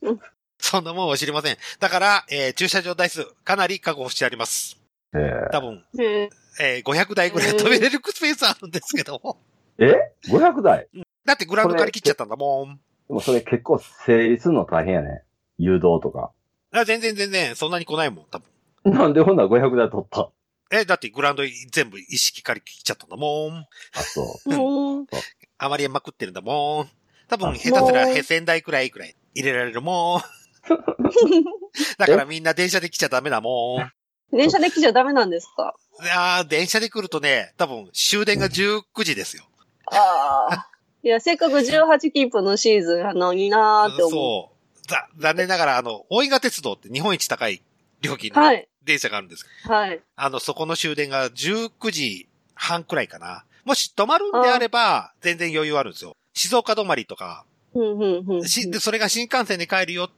Speaker 1: う。そんなもんは知りません。だから、えー駐車場台数、かなり確保してあります。
Speaker 2: ええ
Speaker 1: 多分、
Speaker 3: へ
Speaker 1: えー500台ぐらい止めれるスペースあるんですけども。
Speaker 2: え ?500 台？
Speaker 1: だってグラウンド借り切っちゃったんだもん。
Speaker 2: でもそれ結構整理するの大変やね。誘導とか。
Speaker 1: あ全然全然、そんなに来ないもん、多分。
Speaker 2: なんでほんなら500台取った？
Speaker 1: え、だってグラウンド全部一式借り切っちゃったんだもん。
Speaker 2: あ、そう。
Speaker 1: あまりまくってるんだもん。多分、
Speaker 2: あ
Speaker 1: 下手すら1000台くらいくらい入れられるもん。だからみんな電車で来ちゃダメだもん。
Speaker 3: 電車で来ちゃダメなんですか？
Speaker 1: いやー、電車で来るとね、多分終電が19時ですよ。
Speaker 3: ああ。いや、せっかく18キープのシーズンなのになーって思う。
Speaker 1: そう。ざ残念ながら、あの、大井川鉄道って日本一高い料金の
Speaker 3: はい。
Speaker 1: 電車があるんです。
Speaker 3: はい。
Speaker 1: あの、そこの終電が19時半くらいかな。もし止まるんであれば、全然余裕あるんですよ。静岡止まりとか、
Speaker 3: うん、うん、うん。
Speaker 1: しでそれが新幹線で帰るよ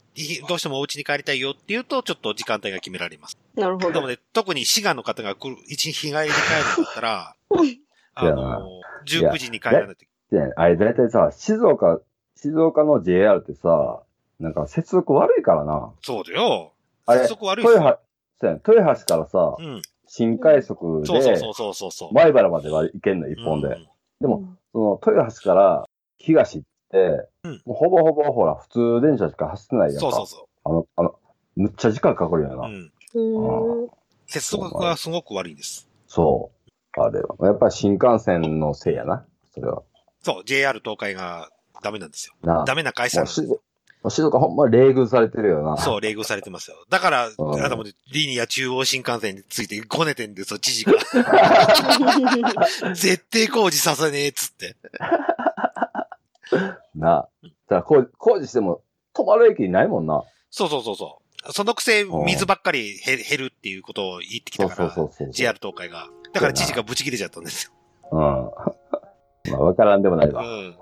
Speaker 1: どうしてもお家に帰りたいよっていうと、ちょっと時間帯が決められます。
Speaker 3: なるほど。
Speaker 1: でもね、特に滋賀の方が来る、一日日帰りで帰るんだったら、あ
Speaker 2: いや
Speaker 1: の、19時に帰らないとい
Speaker 2: で、あれだいたいさ、静岡、静岡の JR ってさ、なんか接続悪いからな。
Speaker 1: そうだよ。
Speaker 2: あれ、
Speaker 1: 接続悪いっすよ
Speaker 2: 豊橋、そうやね豊橋からさ、
Speaker 1: うん。
Speaker 2: 新快速で、
Speaker 1: そうそうそうそうそうそう。
Speaker 2: 前原までは行けんの、一本で。でも、その、豊橋から東って、
Speaker 1: うん
Speaker 2: もうほぼほぼほら、普通電車しか走ってないやんか。
Speaker 1: そうそうそ
Speaker 2: あの、あの、むっちゃ時間かかるよな。
Speaker 1: う。ん。接続がすごく悪いんです。
Speaker 2: そう。あれは。やっぱり新幹線のせいやな。それは。
Speaker 1: そう、JR 東海がダメなんですよ。
Speaker 2: なあ
Speaker 1: ダメな会社なんですよ。
Speaker 2: 静岡ほんま冷遇されてるよな。
Speaker 1: そう、冷遇されてますよ。だから、
Speaker 2: うん
Speaker 1: あの、リニア中央新幹線についてごねてんですよ、知事が。絶対工事させねえっつって。
Speaker 2: なあ。だ工事、工事しても止まる駅ないもんな。
Speaker 1: そうそうそうそう。そのくせ、
Speaker 2: うん
Speaker 1: 水ばっかり減減るっていうことを言ってきたから、JR 東海が。だから知事がブチ切れちゃったんですよ。
Speaker 2: うん。まあ、わからんでもないわ。
Speaker 1: うん。
Speaker 2: うん。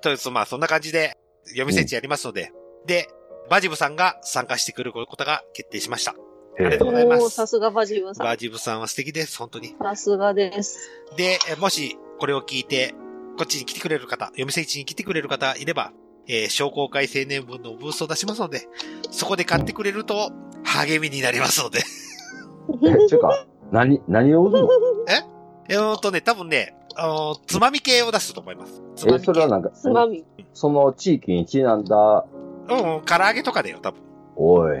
Speaker 1: とりあえず、まあ、そんな感じで、読み設置やりますので、で、バジブさんが参加してくることが決定しました。ありがとうございます。
Speaker 3: さすがバジブさん。
Speaker 1: バジブさんは素敵です、本当に。
Speaker 3: さすがです。
Speaker 1: で、えもし、これを聞いて、こっちに来てくれる方、読み設置に来てくれる方いれば、えー商工会青年分のブースを出しますので、そこで買ってくれると、励みになりますので。
Speaker 2: え、ちゅうか、何、何を売るの？
Speaker 1: え？ーっとね、多分ね、あのつまみ系を出すと思います。つま
Speaker 2: え、
Speaker 1: み
Speaker 2: それはなんか、
Speaker 3: つまみ。
Speaker 2: その地域にちなんだ、
Speaker 1: うん、唐揚げとかだよ、多分。
Speaker 2: おい。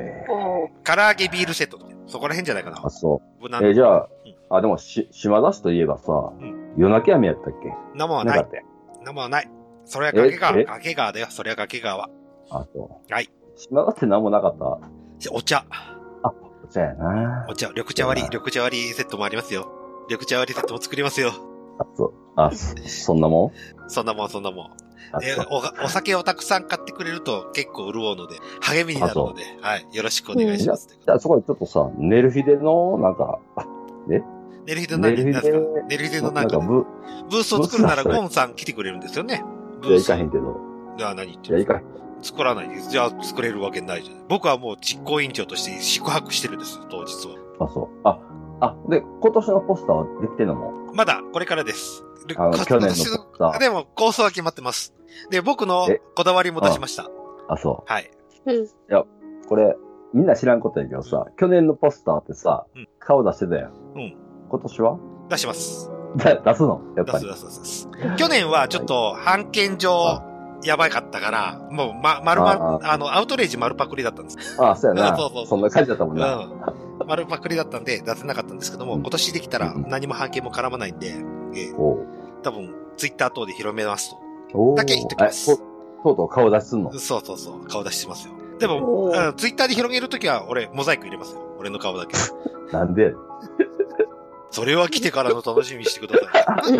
Speaker 1: 唐揚げビールセットとか。そこら辺じゃないかな
Speaker 2: あ、。そう。
Speaker 1: 無難
Speaker 2: え、じゃあ、あ、でも、し、島田市といえばさ、夜泣き飴やったっけ？
Speaker 1: 生はない
Speaker 2: なかっ。たよ
Speaker 1: 生はない。それは崖川。
Speaker 2: ええ？
Speaker 1: 崖川だよ。それは崖川。
Speaker 2: あ、そう。
Speaker 1: はい。
Speaker 2: 島田って何もなかった？
Speaker 1: お茶。
Speaker 2: そうやな。
Speaker 1: お茶、緑茶割り、緑茶割りセットもありますよ。緑茶割りセットも作りますよ。
Speaker 2: あ、そう。あ、そそんなもん？
Speaker 1: そんなもん、そんなもん。
Speaker 2: あ、
Speaker 1: え。お、お酒をたくさん買ってくれると結構潤うので、励みになるので、はい。よろしくお願いします。
Speaker 2: じゃあそこでちょっとさ、ネルフィデの、なんか、あ
Speaker 1: ネルヒデの何？ですか？ネルヒデのなんか、
Speaker 2: ブ
Speaker 1: ブースを作るならゴンさん来てくれるんですよね。ブース。
Speaker 2: いかへんけど。
Speaker 1: いや、何言って
Speaker 2: いや、
Speaker 1: る
Speaker 2: いかへん。
Speaker 1: 作らないです。じゃあ作れるわけないじゃん。僕はもう実行委員長として宿泊してるんです、当日は。
Speaker 2: あ、そう。あ、あ、で、今年のポスターはできてんのも？
Speaker 1: まだ、これからです。で
Speaker 2: あ去年のポ
Speaker 1: 今
Speaker 2: スター。
Speaker 1: でも、構想は決まってます。で、僕の
Speaker 2: え？
Speaker 1: こだわりも出しました。
Speaker 2: あ、そう。
Speaker 1: はい。
Speaker 3: うん。
Speaker 2: これ、みんな知らんことやけどさ、去年のポスターってさ、
Speaker 1: うん
Speaker 2: 顔出してたやん。
Speaker 1: うん。
Speaker 2: 今年は？
Speaker 1: 出します。
Speaker 2: だ 出すの？やっぱり。
Speaker 1: 出す出す出す。去年はちょっと、判件上、やばかったから、もう、ま、丸々、あの、アウトレイジ丸パクリだったんです。
Speaker 2: あそうやな。
Speaker 1: そうそうそう
Speaker 2: そんな感じだったもんな。
Speaker 1: うん。丸パクリだったんで出せなかったんですけども、今年できたら何も判件も絡まないんで、ええ
Speaker 2: おう
Speaker 1: 多分、ツイッター等で広めますと。だけ言っときます
Speaker 2: えととうとう顔出しすんの？
Speaker 1: そうそうそう、顔出ししますよ。でも、うんツイッターで広げるときは、俺、モザイク入れますよ。俺の顔だけ。
Speaker 2: なんで
Speaker 1: それは来てからの楽しみにしてくださ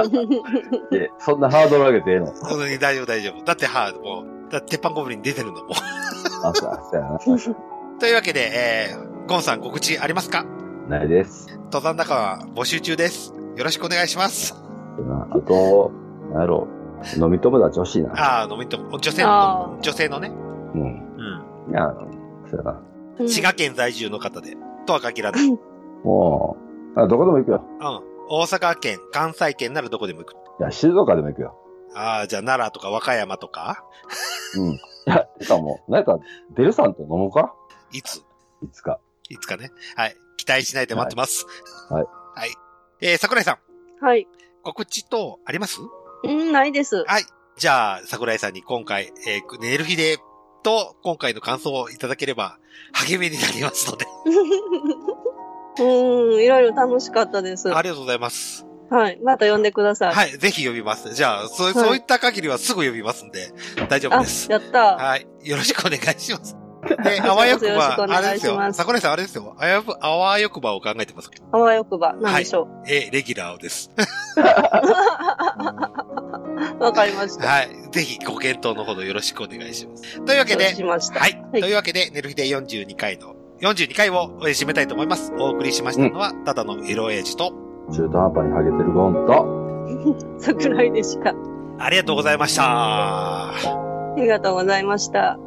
Speaker 1: い。
Speaker 2: え、そんなハードル上げてええの？
Speaker 1: 本当に大丈夫大丈夫。だって、はもう、だって鉄板ゴブリン出てるんだもん。
Speaker 2: あ、そうそうやな。
Speaker 1: というわけで、えー、ゴンさん告知ありますか？
Speaker 2: ないです。
Speaker 1: 登山仲間募集中です。よろしくお願いします。
Speaker 2: なあと、なんやろう、飲み友達欲しいな。
Speaker 1: ああ、飲みとも、女性
Speaker 3: あ
Speaker 1: の、女性のね。
Speaker 2: うん。
Speaker 1: うん。
Speaker 2: いや、そうやな。
Speaker 1: 滋賀県在住の方で、とは限らない。
Speaker 2: もう、あ、どこでも行くよ。
Speaker 1: うん。大阪県、関西圏ならどこでも行く。
Speaker 2: いや、静岡でも行くよ。
Speaker 1: ああ、じゃあ奈良とか和歌山とか？
Speaker 2: うん。いや、てかもう、なんか、デルさんと飲もうか？
Speaker 1: いつ？
Speaker 2: いつか。
Speaker 1: いつかね。はい。期待しないで待ってます。
Speaker 2: はい。
Speaker 1: はい。えー、桜井さん。
Speaker 3: はい。
Speaker 1: 告知等あります？
Speaker 3: うん、ないです。
Speaker 1: はい。じゃあ、桜井さんに今回、えー、寝る日で、と、今回の感想をいただければ、励みになりますので。
Speaker 3: うん、いろいろ楽しかったです。
Speaker 1: ありがとうございます。
Speaker 3: はい。また呼んでください。
Speaker 1: はい。ぜひ呼びます。じゃあ、そう、
Speaker 3: はい
Speaker 1: そういった限りはすぐ呼びますんで、大丈夫です。
Speaker 3: やった
Speaker 1: はい。よろしくお願いします。で、あわよくば、あれですよ桜井さんあれですよ。あやぶあわよくばを考えてます。
Speaker 3: あわよくば、なんでしょ
Speaker 1: えー、レギュラーです。
Speaker 3: う。わかりました。
Speaker 1: はい。ぜひご検討のほどよろしくお願いします。というわけで、
Speaker 3: しました
Speaker 1: はい。というわけで、寝る日で42回の、42回を締めたいと思います。お送りしましたのは、ただのエロエイジと、
Speaker 2: 中途半端にハゲてるゴンと、
Speaker 3: 桜井でした。
Speaker 1: ありがとうございました。
Speaker 3: ありがとうございました。